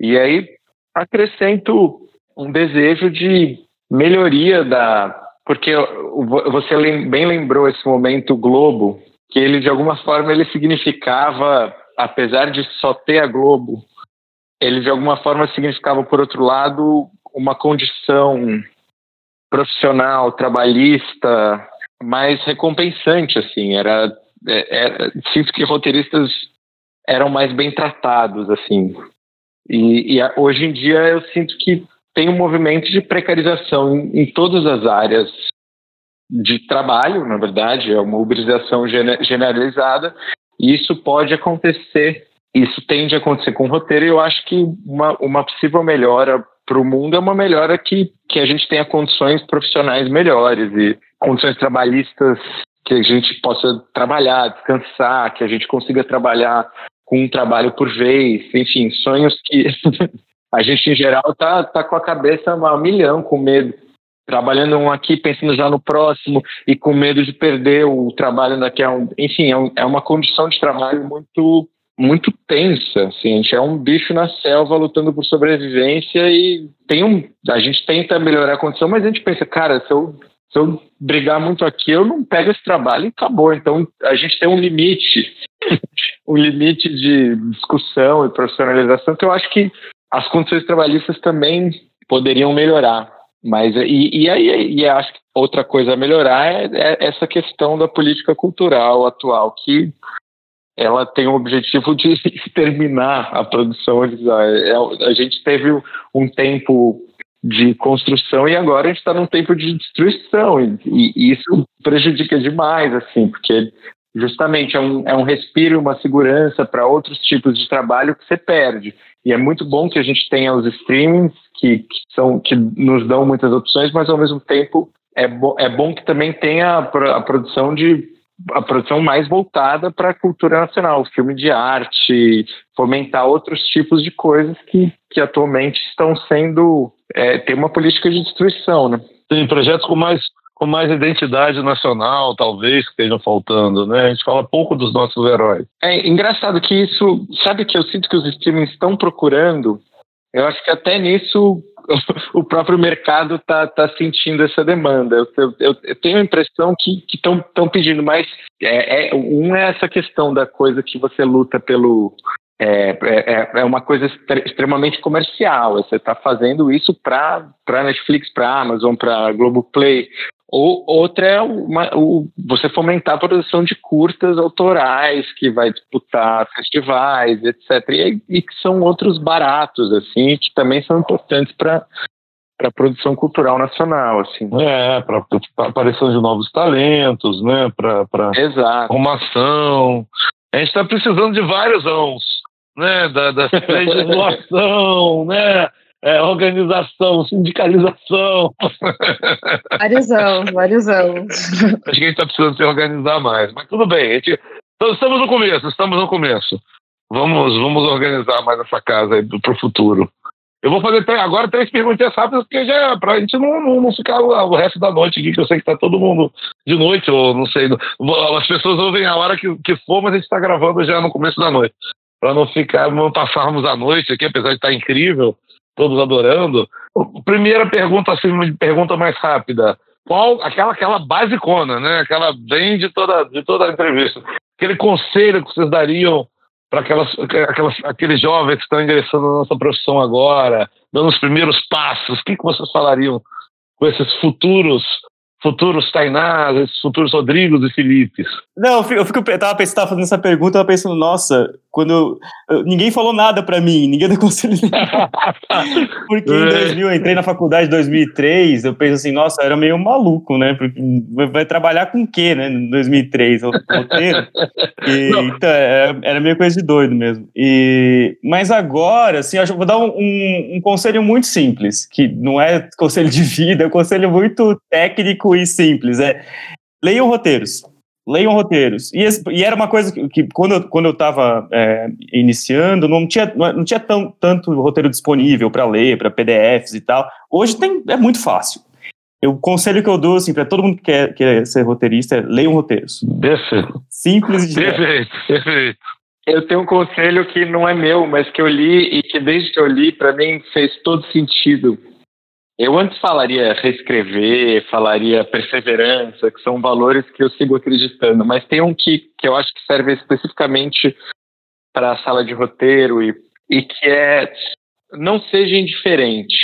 E aí acrescento um desejo de melhoria da. Porque você bem lembrou esse momento Globo, que ele de alguma forma ele significava, apesar de só ter a Globo, ele de alguma forma significava por outro lado uma condição profissional, trabalhista mais recompensante, assim, era, era é, é, sinto que roteiristas eram mais bem tratados, assim, e, e hoje em dia eu sinto que tem um movimento de precarização em, em todas as áreas de trabalho, na verdade, é uma uberização generalizada, e isso pode acontecer, isso tende a acontecer com o roteiro, e eu acho que uma, uma possível melhora para o mundo é uma melhora que, que a gente tenha condições profissionais melhores e condições trabalhistas que a gente possa trabalhar, descansar, que a gente consiga trabalhar com um trabalho por vez, enfim, sonhos que a gente em geral tá, tá com a cabeça a milhão, com medo trabalhando um aqui, pensando já no próximo e com medo de perder o trabalho daqui a um. Enfim, é, um, é uma condição de trabalho muito muito tensa, assim, a gente é um bicho na selva lutando por sobrevivência e tem um, a gente tenta melhorar a condição, mas a gente pensa, cara, se eu, se eu brigar muito aqui, eu não pego esse trabalho e acabou. Então a gente tem um limite, um limite de discussão e profissionalização que eu acho que as condições trabalhistas também poderiam melhorar. Mas e, e aí e acho que outra coisa a melhorar é, é, essa questão da política cultural atual, que ela tem o objetivo de exterminar a produção audiovisual. É, a gente teve um tempo de construção e agora a gente está num tempo de destruição e, e, isso prejudica demais, assim, porque justamente é um, é um respiro, uma segurança para outros tipos de trabalho que você perde. E é muito bom que a gente tenha os streamings que, que, são, que nos dão muitas opções, mas ao mesmo tempo é, bo é bom que também tenha a, a produção de a produção mais voltada para a cultura nacional, filme de arte, fomentar outros tipos de coisas que, que atualmente estão sendo é, tem uma política de destruição, né? Tem projetos com mais com mais identidade nacional, talvez, que estejam faltando, né? A gente fala pouco dos nossos heróis. É engraçado que isso, sabe que eu sinto que os streamings estão procurando eu acho que até nisso o próprio mercado está tá sentindo essa demanda. Eu, eu, eu, tenho a impressão que estão pedindo, mas é, é, um é essa questão da coisa que você luta pelo. É, é, é uma coisa extremamente comercial. Você está fazendo isso para Netflix, para Amazon, para Globoplay. Ou outra é uma, o, você fomentar a produção de curtas autorais que vai disputar festivais, etc. E, e que são outros baratos, assim, que também são importantes para para a produção cultural nacional, assim. É, para a aparição de novos talentos, né? Para formação. A gente está precisando de vários anos, né? Da, da legislação, né? É, organização, sindicalização. Vários anos, vários anos. Acho que a gente está precisando se organizar mais, mas tudo bem. Gente, então, estamos no começo, estamos no começo. Vamos, vamos organizar mais essa casa para o futuro. Eu vou fazer agora três perguntas rápidas, porque já para a gente não, não, não, ficar o resto da noite aqui, que eu sei que está todo mundo de noite, ou não sei. As pessoas ouvem a hora que, que for, mas a gente está gravando já no começo da noite. Para não ficar, não passarmos a noite aqui, apesar de estar tá incrível, todos adorando. Primeira pergunta, assim, pergunta mais rápida. Qual, aquela, aquela basicona, né? Aquela bem de toda, de toda a entrevista. Aquele conselho que vocês dariam para aquelas, aquelas, aqueles jovens que estão ingressando na nossa profissão agora, dando os primeiros passos, o que, que vocês falariam com esses futuros futuros Tainás, esses futuros Rodrigos e Filipes? Não, eu, fico, eu, fico, eu tava, pensando, fazendo essa pergunta, eu tava pensando, nossa, quando eu, ninguém falou nada para mim, ninguém deu conselho Porque em 2000, é. eu entrei na faculdade em 2003, eu penso assim, nossa, era meio maluco, né? Porque vai trabalhar com o quê, né? Em 2003, roteiro. E, então, era, é, era meio coisa de doido mesmo. E, mas agora, assim, eu vou dar um, um, um conselho muito simples, que não é conselho de vida, é um conselho muito técnico e simples. É leiam roteiros leiam roteiros. E, esse, e, era uma coisa que, que quando, eu, quando eu estava é, iniciando, não tinha, não tinha tão, tanto roteiro disponível para ler, para PDFs e tal. Hoje tem, é muito fácil. O conselho que eu dou assim, para todo mundo que quer, quer ser roteirista é leiam roteiros. Perfeito. Simples e direto. Perfeito, perfeito. Eu tenho um conselho que não é meu, mas que eu li e que desde que eu li, para mim fez todo sentido eu antes falaria reescrever, falaria perseverança, que são valores que eu sigo acreditando, mas tem um que, que eu acho que serve especificamente para a sala de roteiro e, e que é não seja indiferente.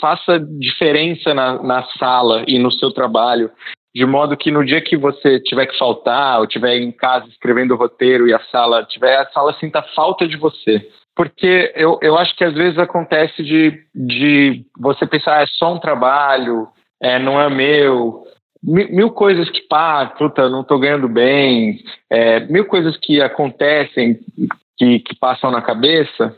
Faça diferença na, na sala e no seu trabalho, de modo que no dia que você tiver que faltar, ou tiver em casa escrevendo o roteiro e a sala tiver, a sala sinta falta de você. Porque eu, eu acho que às vezes acontece de, de você pensar, ah, é só um trabalho, é, não é meu, mil, mil coisas que, pá, puta, não estou ganhando bem, é, mil coisas que acontecem, que, que passam na cabeça,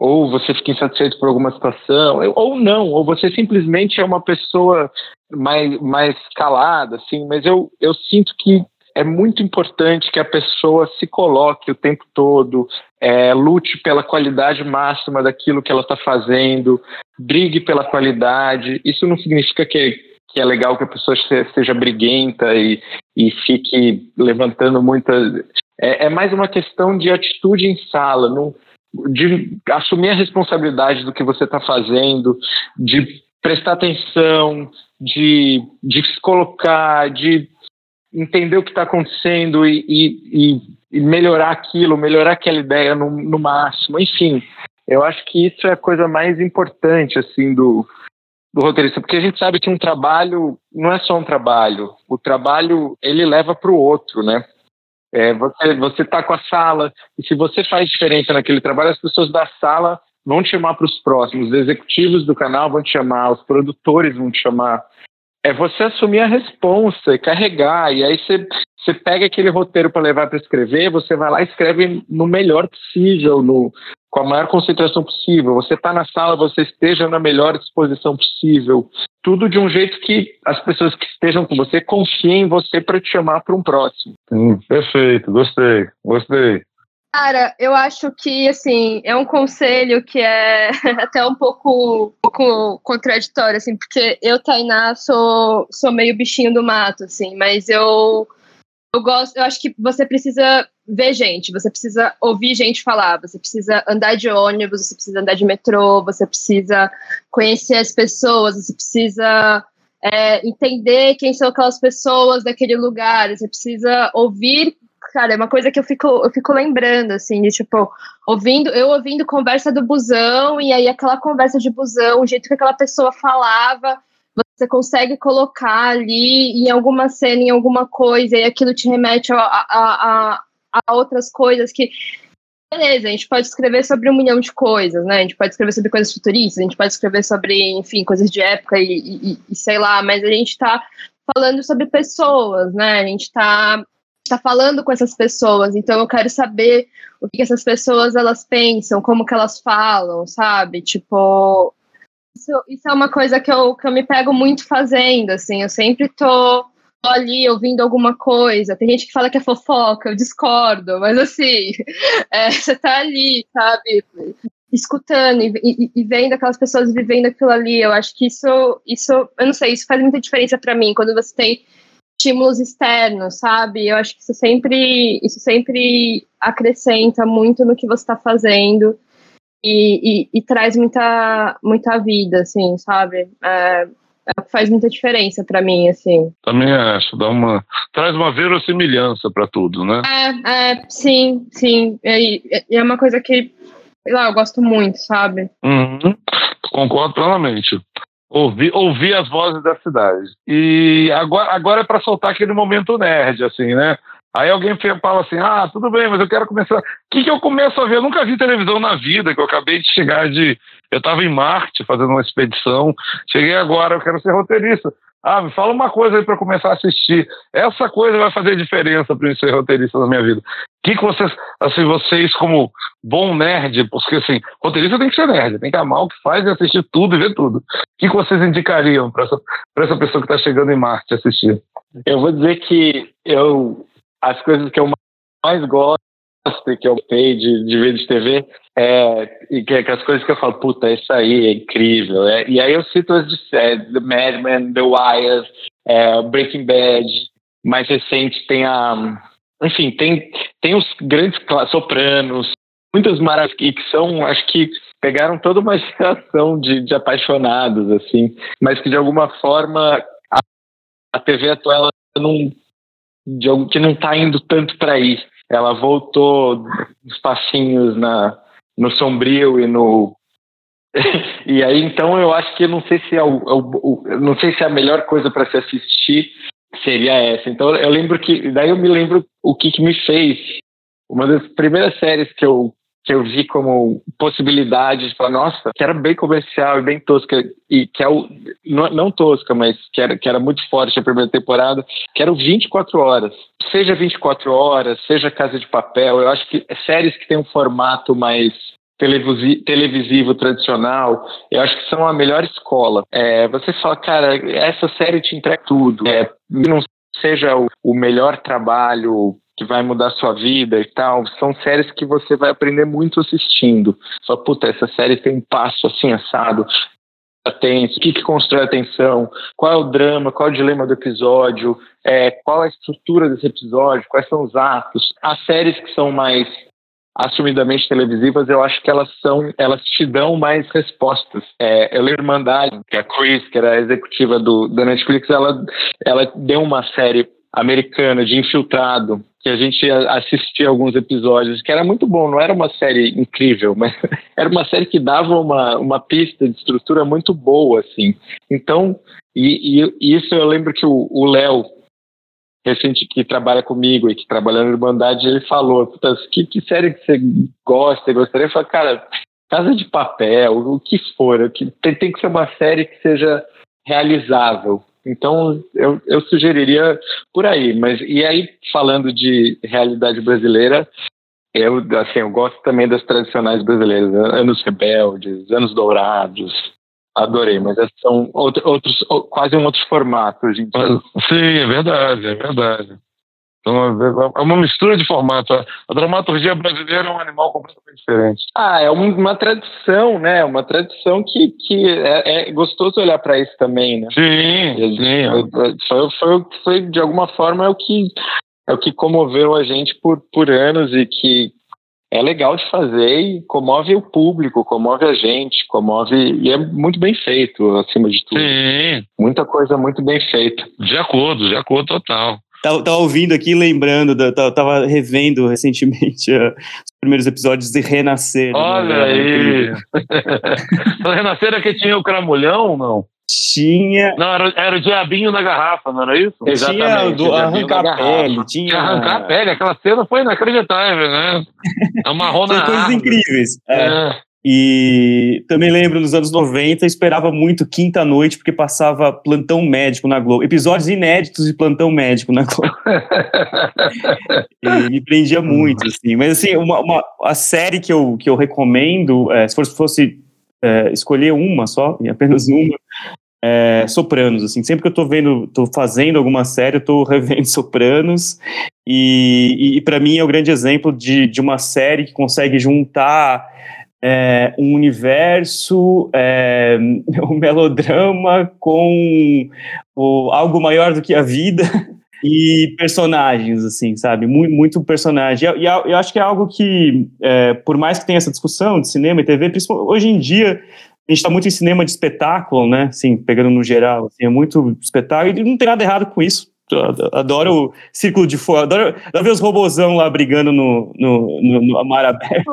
ou você fica insatisfeito por alguma situação, ou não, ou você simplesmente é uma pessoa mais, mais calada, assim, mas eu, eu sinto que é muito importante que a pessoa se coloque o tempo todo, é, lute pela qualidade máxima daquilo que ela está fazendo, brigue pela qualidade. Isso não significa que, que é legal que a pessoa seja briguenta e, e fique levantando muitas. É, é mais uma questão de atitude em sala, não, de assumir a responsabilidade do que você está fazendo, de prestar atenção, de, de se colocar, de entender o que está acontecendo e, e, e, melhorar aquilo, melhorar aquela ideia no, no, máximo. Enfim, eu acho que isso é a coisa mais importante assim do, do roteirista, porque a gente sabe que um trabalho não é só um trabalho. O trabalho ele leva para o outro, né? É, você você está com a sala e se você faz diferença naquele trabalho, as pessoas da sala vão te chamar para os próximos, os executivos do canal vão te chamar, os produtores vão te chamar é você assumir a responsa e carregar. E aí você, você pega aquele roteiro para levar para escrever, você vai lá e escreve no melhor possível, no, com a maior concentração possível. Você está na sala, você esteja na melhor disposição possível. Tudo de um jeito que as pessoas que estejam com você confiem em você para te chamar para um próximo. Hum, perfeito, gostei, gostei. Cara, eu acho que, assim, é um conselho que é até um pouco, um pouco contraditório, assim, porque eu, Tainá, sou, sou meio bichinho do mato, assim, mas eu, eu gosto, eu acho que você precisa ver gente, você precisa ouvir gente falar, você precisa andar de ônibus, você precisa andar de metrô, você precisa conhecer as pessoas, você precisa é, entender quem são aquelas pessoas daquele lugar, você precisa ouvir cara, é uma coisa que eu fico, eu fico lembrando, assim, de tipo, ouvindo, eu ouvindo conversa do busão, e aí aquela conversa de busão, o jeito que aquela pessoa falava, você consegue colocar ali em alguma cena, em alguma coisa, e aquilo te remete a, a, a, a outras coisas que. Beleza, a gente pode escrever sobre um milhão de coisas, né? A gente pode escrever sobre coisas futuristas, a gente pode escrever sobre, enfim, coisas de época e, e, e sei lá, mas a gente está falando sobre pessoas, né? A gente está está falando com essas pessoas, então eu quero saber o que essas pessoas elas pensam, como que elas falam, sabe? Tipo, isso, isso é uma coisa que eu, que eu me pego muito fazendo, assim, eu sempre tô, ali ouvindo alguma coisa. Tem gente que fala que é fofoca, eu discordo, mas assim, é, você tá ali, sabe? escutando e, e, e, vendo aquelas pessoas vivendo aquilo ali, eu acho que isso, isso, eu não sei, isso faz muita diferença para mim quando você tem estímulos externos, sabe? Eu acho que isso sempre, isso sempre acrescenta muito no que você está fazendo e, e, e, traz muita, muita vida, assim, sabe? É, é, faz muita diferença para mim, assim. Também acho, dá uma traz uma verossimilhança para tudo, né? É, é, sim, sim. E é, é uma coisa que, sei lá, eu gosto muito, sabe? Uhum. Concordo plenamente. ouvir, ouvir as vozes da cidade. E agora, agora é para soltar aquele momento nerd, assim, né? Aí alguém fala assim: ah, tudo bem, mas eu quero começar. O que, que eu começo a ver? Eu nunca vi televisão na vida, que eu acabei de chegar de. Eu estava em Marte fazendo uma expedição, cheguei agora, eu quero ser roteirista. Ah, me fala uma coisa aí para começar a assistir. Essa coisa vai fazer diferença para mim ser roteirista na minha vida. O que, que vocês, assim, vocês como bom nerd, porque assim, roteirista tem que ser nerd, tem que amar o que faz e assistir tudo e ver tudo. O que, que vocês indicariam para essa, essa pessoa que está chegando em Marte assistir? Eu vou dizer que eu as coisas que eu mais gosto que eu sei de, de ver de TV é, e que, que, as coisas que eu falo, puta, isso aí é incrível. É, e aí eu cito as de é, The Mad Men, The Wire, é, Breaking Bad, mais recente tem a. Enfim, tem, tem os grandes sopranos, muitas maravilhas que são, acho que pegaram toda uma geração de, de apaixonados, assim, mas que de alguma forma a, a TV atual não de algo que não está indo tanto para aí. Ela voltou os passinhos na, no sombrio e no e aí então eu acho que não sei se é o, é o, o não sei se é a melhor coisa para se assistir seria essa. Então eu lembro que daí eu me lembro o que, que me fez uma das primeiras séries que eu que eu vi como possibilidade de falar, nossa, que era bem comercial e bem tosca, e que é o, não, não tosca, mas que era, que era muito forte a primeira temporada, que era o 24 horas. Seja 24 horas, seja Casa de Papel, eu acho que séries que têm um formato mais televisivo tradicional, eu acho que são a melhor escola. É, você fala, cara, essa série te entrega tudo. É, não seja o, o melhor trabalho que vai mudar sua vida e tal, são séries que você vai aprender muito assistindo. Só, puta, essa série tem um passo assim assado, o que, que constrói a qual é o drama, qual é o dilema do episódio, é, qual é a estrutura desse episódio, quais são os atos. As séries que são mais assumidamente televisivas, eu acho que elas são, elas te dão mais respostas. É, eu lembro Irmandade, que a Chris, que era a executiva do, da Netflix, ela, ela deu uma série americana de infiltrado que a gente assistia alguns episódios, que era muito bom, não era uma série incrível, mas era uma série que dava uma, uma pista de estrutura muito boa, assim. Então, e, e isso eu lembro que o Léo, recente que trabalha comigo e que trabalha na Irmandade, ele falou, que, que série que você gosta, gostaria? Eu falei, cara, Casa de Papel, o que for, que tem, tem que ser uma série que seja realizável, então, eu, eu sugeriria por aí. Mas, e aí, falando de realidade brasileira, eu, assim, eu gosto também das tradicionais brasileiras? Anos Rebeldes, Anos Dourados, adorei, mas são outros quase um outro formato hoje em dia. Sim, é verdade, é verdade. Então, é uma mistura de formato. A dramaturgia brasileira é um animal completamente diferente. Ah, é uma tradição, né? Uma tradição que, que é, é gostoso olhar para isso também, né? Sim, sim. Foi, foi, foi, de alguma forma, é o que, é o que comoveu a gente por, por anos e que é legal de fazer e comove o público, comove a gente, comove. E é muito bem feito, acima de tudo. Sim. Muita coisa muito bem feita. De acordo, de acordo total. Tava, tava ouvindo aqui, lembrando, da, tava, revendo recentemente uh, os primeiros episódios de Renascer. Olha aí! Renascer é que tinha o Cramulhão, não? Tinha. Não, era, era o diabinho na garrafa, não era isso? Exatamente. Tinha do arrancar a pele. Tinha arrancar a pele. Aquela cena foi inacreditável, né? Amarrou na. São coisas incríveis. É. é. E também lembro, nos anos 90, esperava muito Quinta Noite, porque passava Plantão Médico na Globo. Episódios inéditos de Plantão Médico na Globo. e me prendia muito, assim. Mas, assim, uma, uma, a série que eu, que eu recomendo, é, se fosse, fosse é, escolher uma só, e apenas uma, é, Sopranos, assim, sempre que eu tô vendo, tô fazendo alguma série, eu tô revendo Sopranos, e, e, e para mim é o grande exemplo de, de uma série que consegue juntar é, um universo, é, um melodrama com o, algo maior do que a vida e personagens, assim, sabe? Muito, muito personagem. E, e eu acho que é algo que, é, por mais que tenha essa discussão de cinema e TV, hoje em dia a gente está muito em cinema de espetáculo, né? Assim, pegando no geral, assim, é muito espetáculo e não tem nada errado com isso adoro o círculo de fogo, adoro, adoro ver os robôzão lá brigando no, no, no, no mar aberto.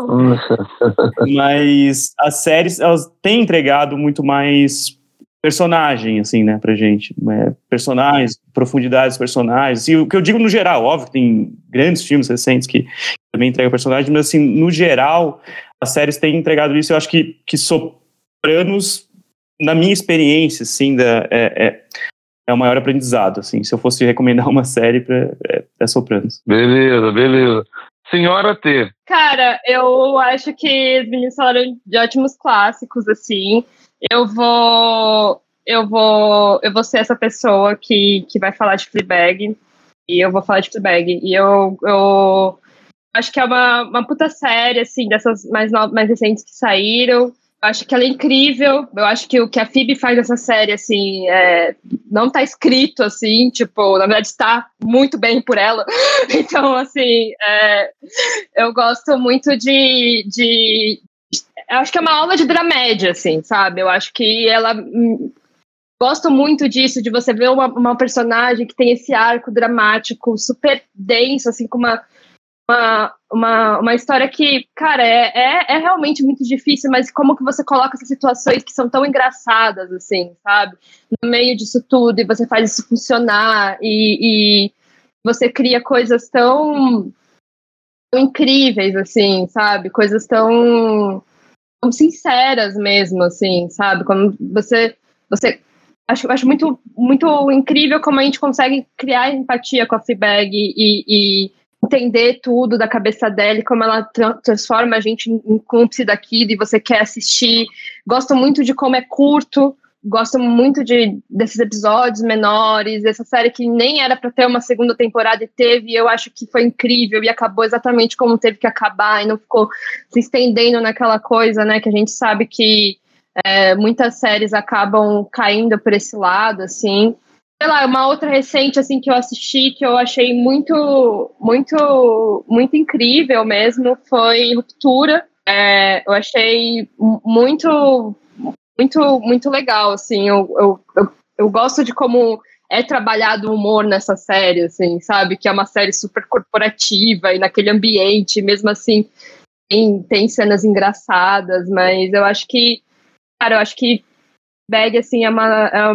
Mas as séries, elas têm entregado muito mais personagem, assim, né, pra gente. É, personagens, profundidades personagens. E o que eu digo no geral, óbvio, tem grandes filmes recentes que também entregam personagens, mas assim, no geral, as séries têm entregado isso. Eu acho que, que Sopranos, na minha experiência, assim, da, é, é, é o maior aprendizado, assim. Se eu fosse recomendar uma série, pra, é, é Sopranos. Beleza, beleza. Senhora T. Cara, eu acho que os meninos falaram de ótimos clássicos, assim eu vou eu vou eu vou ser essa pessoa que, que vai falar de Fleabag e eu vou falar de Fleabag e eu, eu acho que é uma, uma puta série assim dessas mais novas, mais recentes que saíram acho que ela é incrível eu acho que o que a Phoebe faz nessa série assim é, não tá escrito assim tipo na verdade está muito bem por ela então assim é, eu gosto muito de, de eu acho que é uma aula de dramédia, assim, sabe? Eu acho que ela. Hum, gosto muito disso, de você ver uma, uma personagem que tem esse arco dramático super denso, assim, com uma, uma, uma, uma história que, cara, é, é, é, realmente muito difícil, mas como que você coloca essas situações que são tão engraçadas, assim, sabe? No meio disso tudo, e você faz isso funcionar, e, e você cria coisas tão, tão incríveis, assim, sabe? Coisas tão sinceras mesmo, assim, sabe? Quando você, você acho, acho muito, muito incrível como a gente consegue criar empatia com a Fleabag e, e entender tudo da cabeça dela e como ela tra transforma a gente em cúmplice daquilo e você quer assistir. Gosto muito de como é curto, gosto muito de, desses episódios menores, essa série que nem era para ter uma segunda temporada e teve, e eu acho que foi incrível e acabou exatamente como teve que acabar e não ficou se estendendo naquela coisa, né, que a gente sabe que é, muitas séries acabam caindo por esse lado, assim. Sei lá, uma outra recente, assim, que eu assisti, que eu achei muito, muito, muito incrível mesmo, foi Ruptura. É, eu achei muito muito, muito legal, assim, eu, eu, eu, eu gosto de como é trabalhado o humor nessa série, assim, sabe? Que é uma série super corporativa e naquele ambiente, mesmo assim, tem, tem cenas engraçadas, mas eu acho que, cara, eu acho que Bag, assim, é uma. É,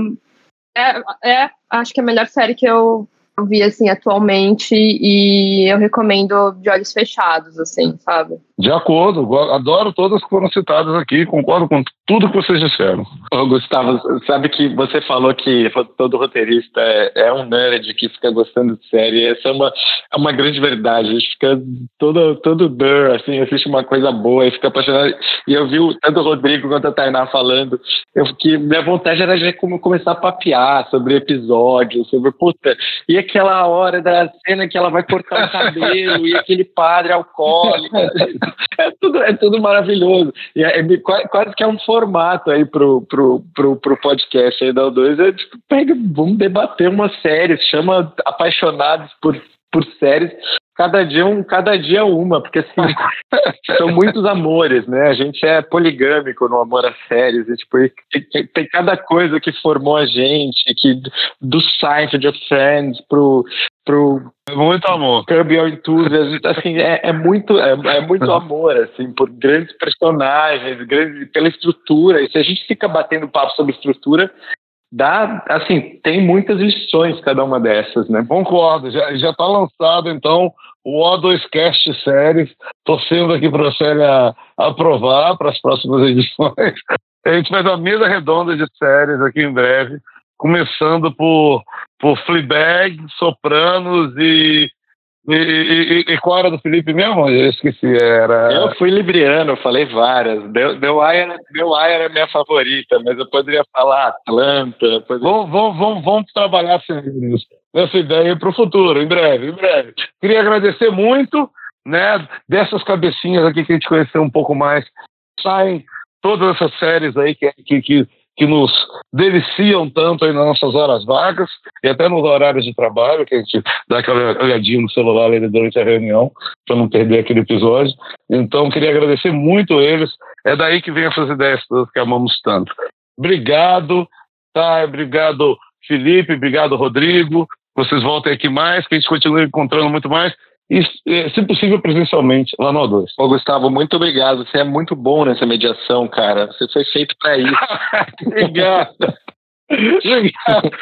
é, é, acho que é a melhor série que eu, eu vi, assim, atualmente, e eu recomendo de olhos fechados, assim, sabe? De acordo, adoro todas que foram citadas aqui, concordo com tudo que vocês disseram. Ô, Gustavo, sabe que você falou que todo roteirista é, é um nerd que fica gostando de série, essa é uma, é uma grande verdade, a gente fica todo, todo dur, assim, assiste uma coisa boa e fica apaixonado, e eu vi tanto o Rodrigo quanto a Tainá falando, eu que minha vontade era de começar a papear sobre episódios, sobre, puta, e aquela hora da cena que ela vai cortar o cabelo, e aquele padre alcoólico, é, tudo, é tudo maravilhoso. E é, é, quase que é um formato aí pro, pro, pro, pro podcast aí da O2. É tipo, pega, vamos debater uma série, chama Apaixonados por, por Séries. Cada dia, um, cada dia uma, porque assim, são muitos amores, né? A gente é poligâmico no amor a séries, e, tipo, tem, tem cada coisa que formou a gente, que do site de Friends pro, pro muito amor. Curb Your Enthusiasm, assim, é, é muito é, é, muito amor, assim, por grandes personagens, grandes, pela estrutura. E se a gente fica batendo papo sobre estrutura, dá, assim, tem muitas lições cada uma dessas, né? Concordo. Já já está lançado então o O2Cast séries, torcendo aqui para a série aprovar para as próximas edições. A gente faz uma mesa redonda de séries aqui em breve começando por, por Fleabag, Sopranos e, e, e, e, qual era do Felipe mesmo? Eu esqueci, era... Eu fui libriano, falei várias. The Wire é minha favorita, mas eu poderia falar Atlanta. Poderia... Vamos, vamos, vamos, vamos trabalhar nisso, nessa ideia para o futuro, em breve, em breve. Queria agradecer muito, né, dessas cabecinhas aqui que a gente conheceu um pouco mais. Saem todas essas séries aí que, que, que que nos deliciam tanto aí nas nossas horas vagas e até nos horários de trabalho, que a gente dá aquela olhadinha no celular ali durante a reunião, para não perder aquele episódio. Então, queria agradecer muito eles. É daí que vem essas ideias todas que amamos tanto. Obrigado, tá? Obrigado, Felipe. Obrigado, Rodrigo. Vocês voltem aqui mais, que a gente continue encontrando muito mais e, se possível, presencialmente, lá no O2. Ô, Gustavo, muito obrigado. Você é muito bom nessa mediação, cara. Você foi feito para isso. obrigado.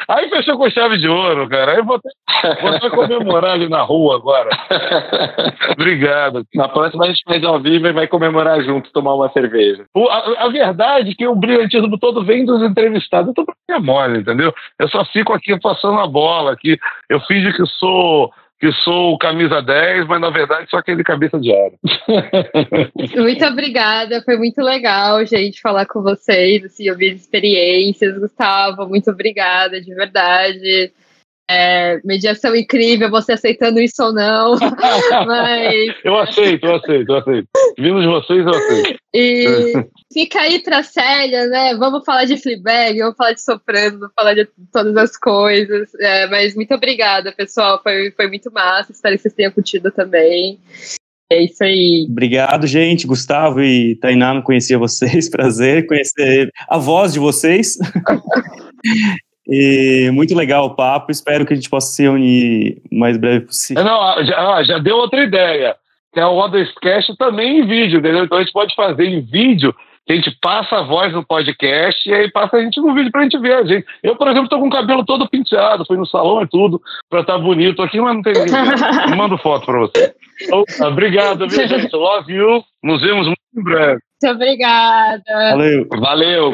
Aí fechou com chave de ouro, cara. Aí vou até, vou até comemorar ali na rua agora. Obrigado. Na próxima a gente faz ao vivo e vai comemorar junto, tomar uma cerveja. A, a verdade é que o brilhantismo todo vem dos entrevistados. Eu tô pra mole, entendeu? Eu só fico aqui passando a bola aqui. Eu finge que sou que sou o camisa 10, mas na verdade sou aquele cabeça de área. muito obrigada, foi muito legal, gente, falar com vocês, assim, ouvir experiências. Gustavo, muito obrigada, de verdade. É, mediação incrível, você aceitando isso ou não. mas... Eu aceito, eu aceito, eu aceito. Vindo de vocês, eu aceito. E fica aí pra Célia, né? Vamos falar de Fleabag, vamos falar de Soprano, vamos falar de todas as coisas. É, mas muito obrigada, pessoal. Foi, foi muito massa. Espero que vocês tenham curtido também. É isso aí. Obrigado, gente. Gustavo e Tainá, não conhecia vocês. Prazer conhecer a voz de vocês. E muito legal o papo, espero que a gente possa se unir o mais breve possível. Não, já, já deu outra ideia, que é o Odescast também em vídeo, entendeu? Então a gente pode fazer em vídeo, que a gente passa a voz no podcast e aí passa a gente no vídeo pra gente ver a gente. Eu, por exemplo, tô com o cabelo todo penteado, fui no salão e tudo, pra estar tá bonito aqui, mas não tem ninguém. Mando foto pra você. Então, obrigado, viu, gente? Love you. Nos vemos muito em breve. Muito obrigada. Valeu. Valeu.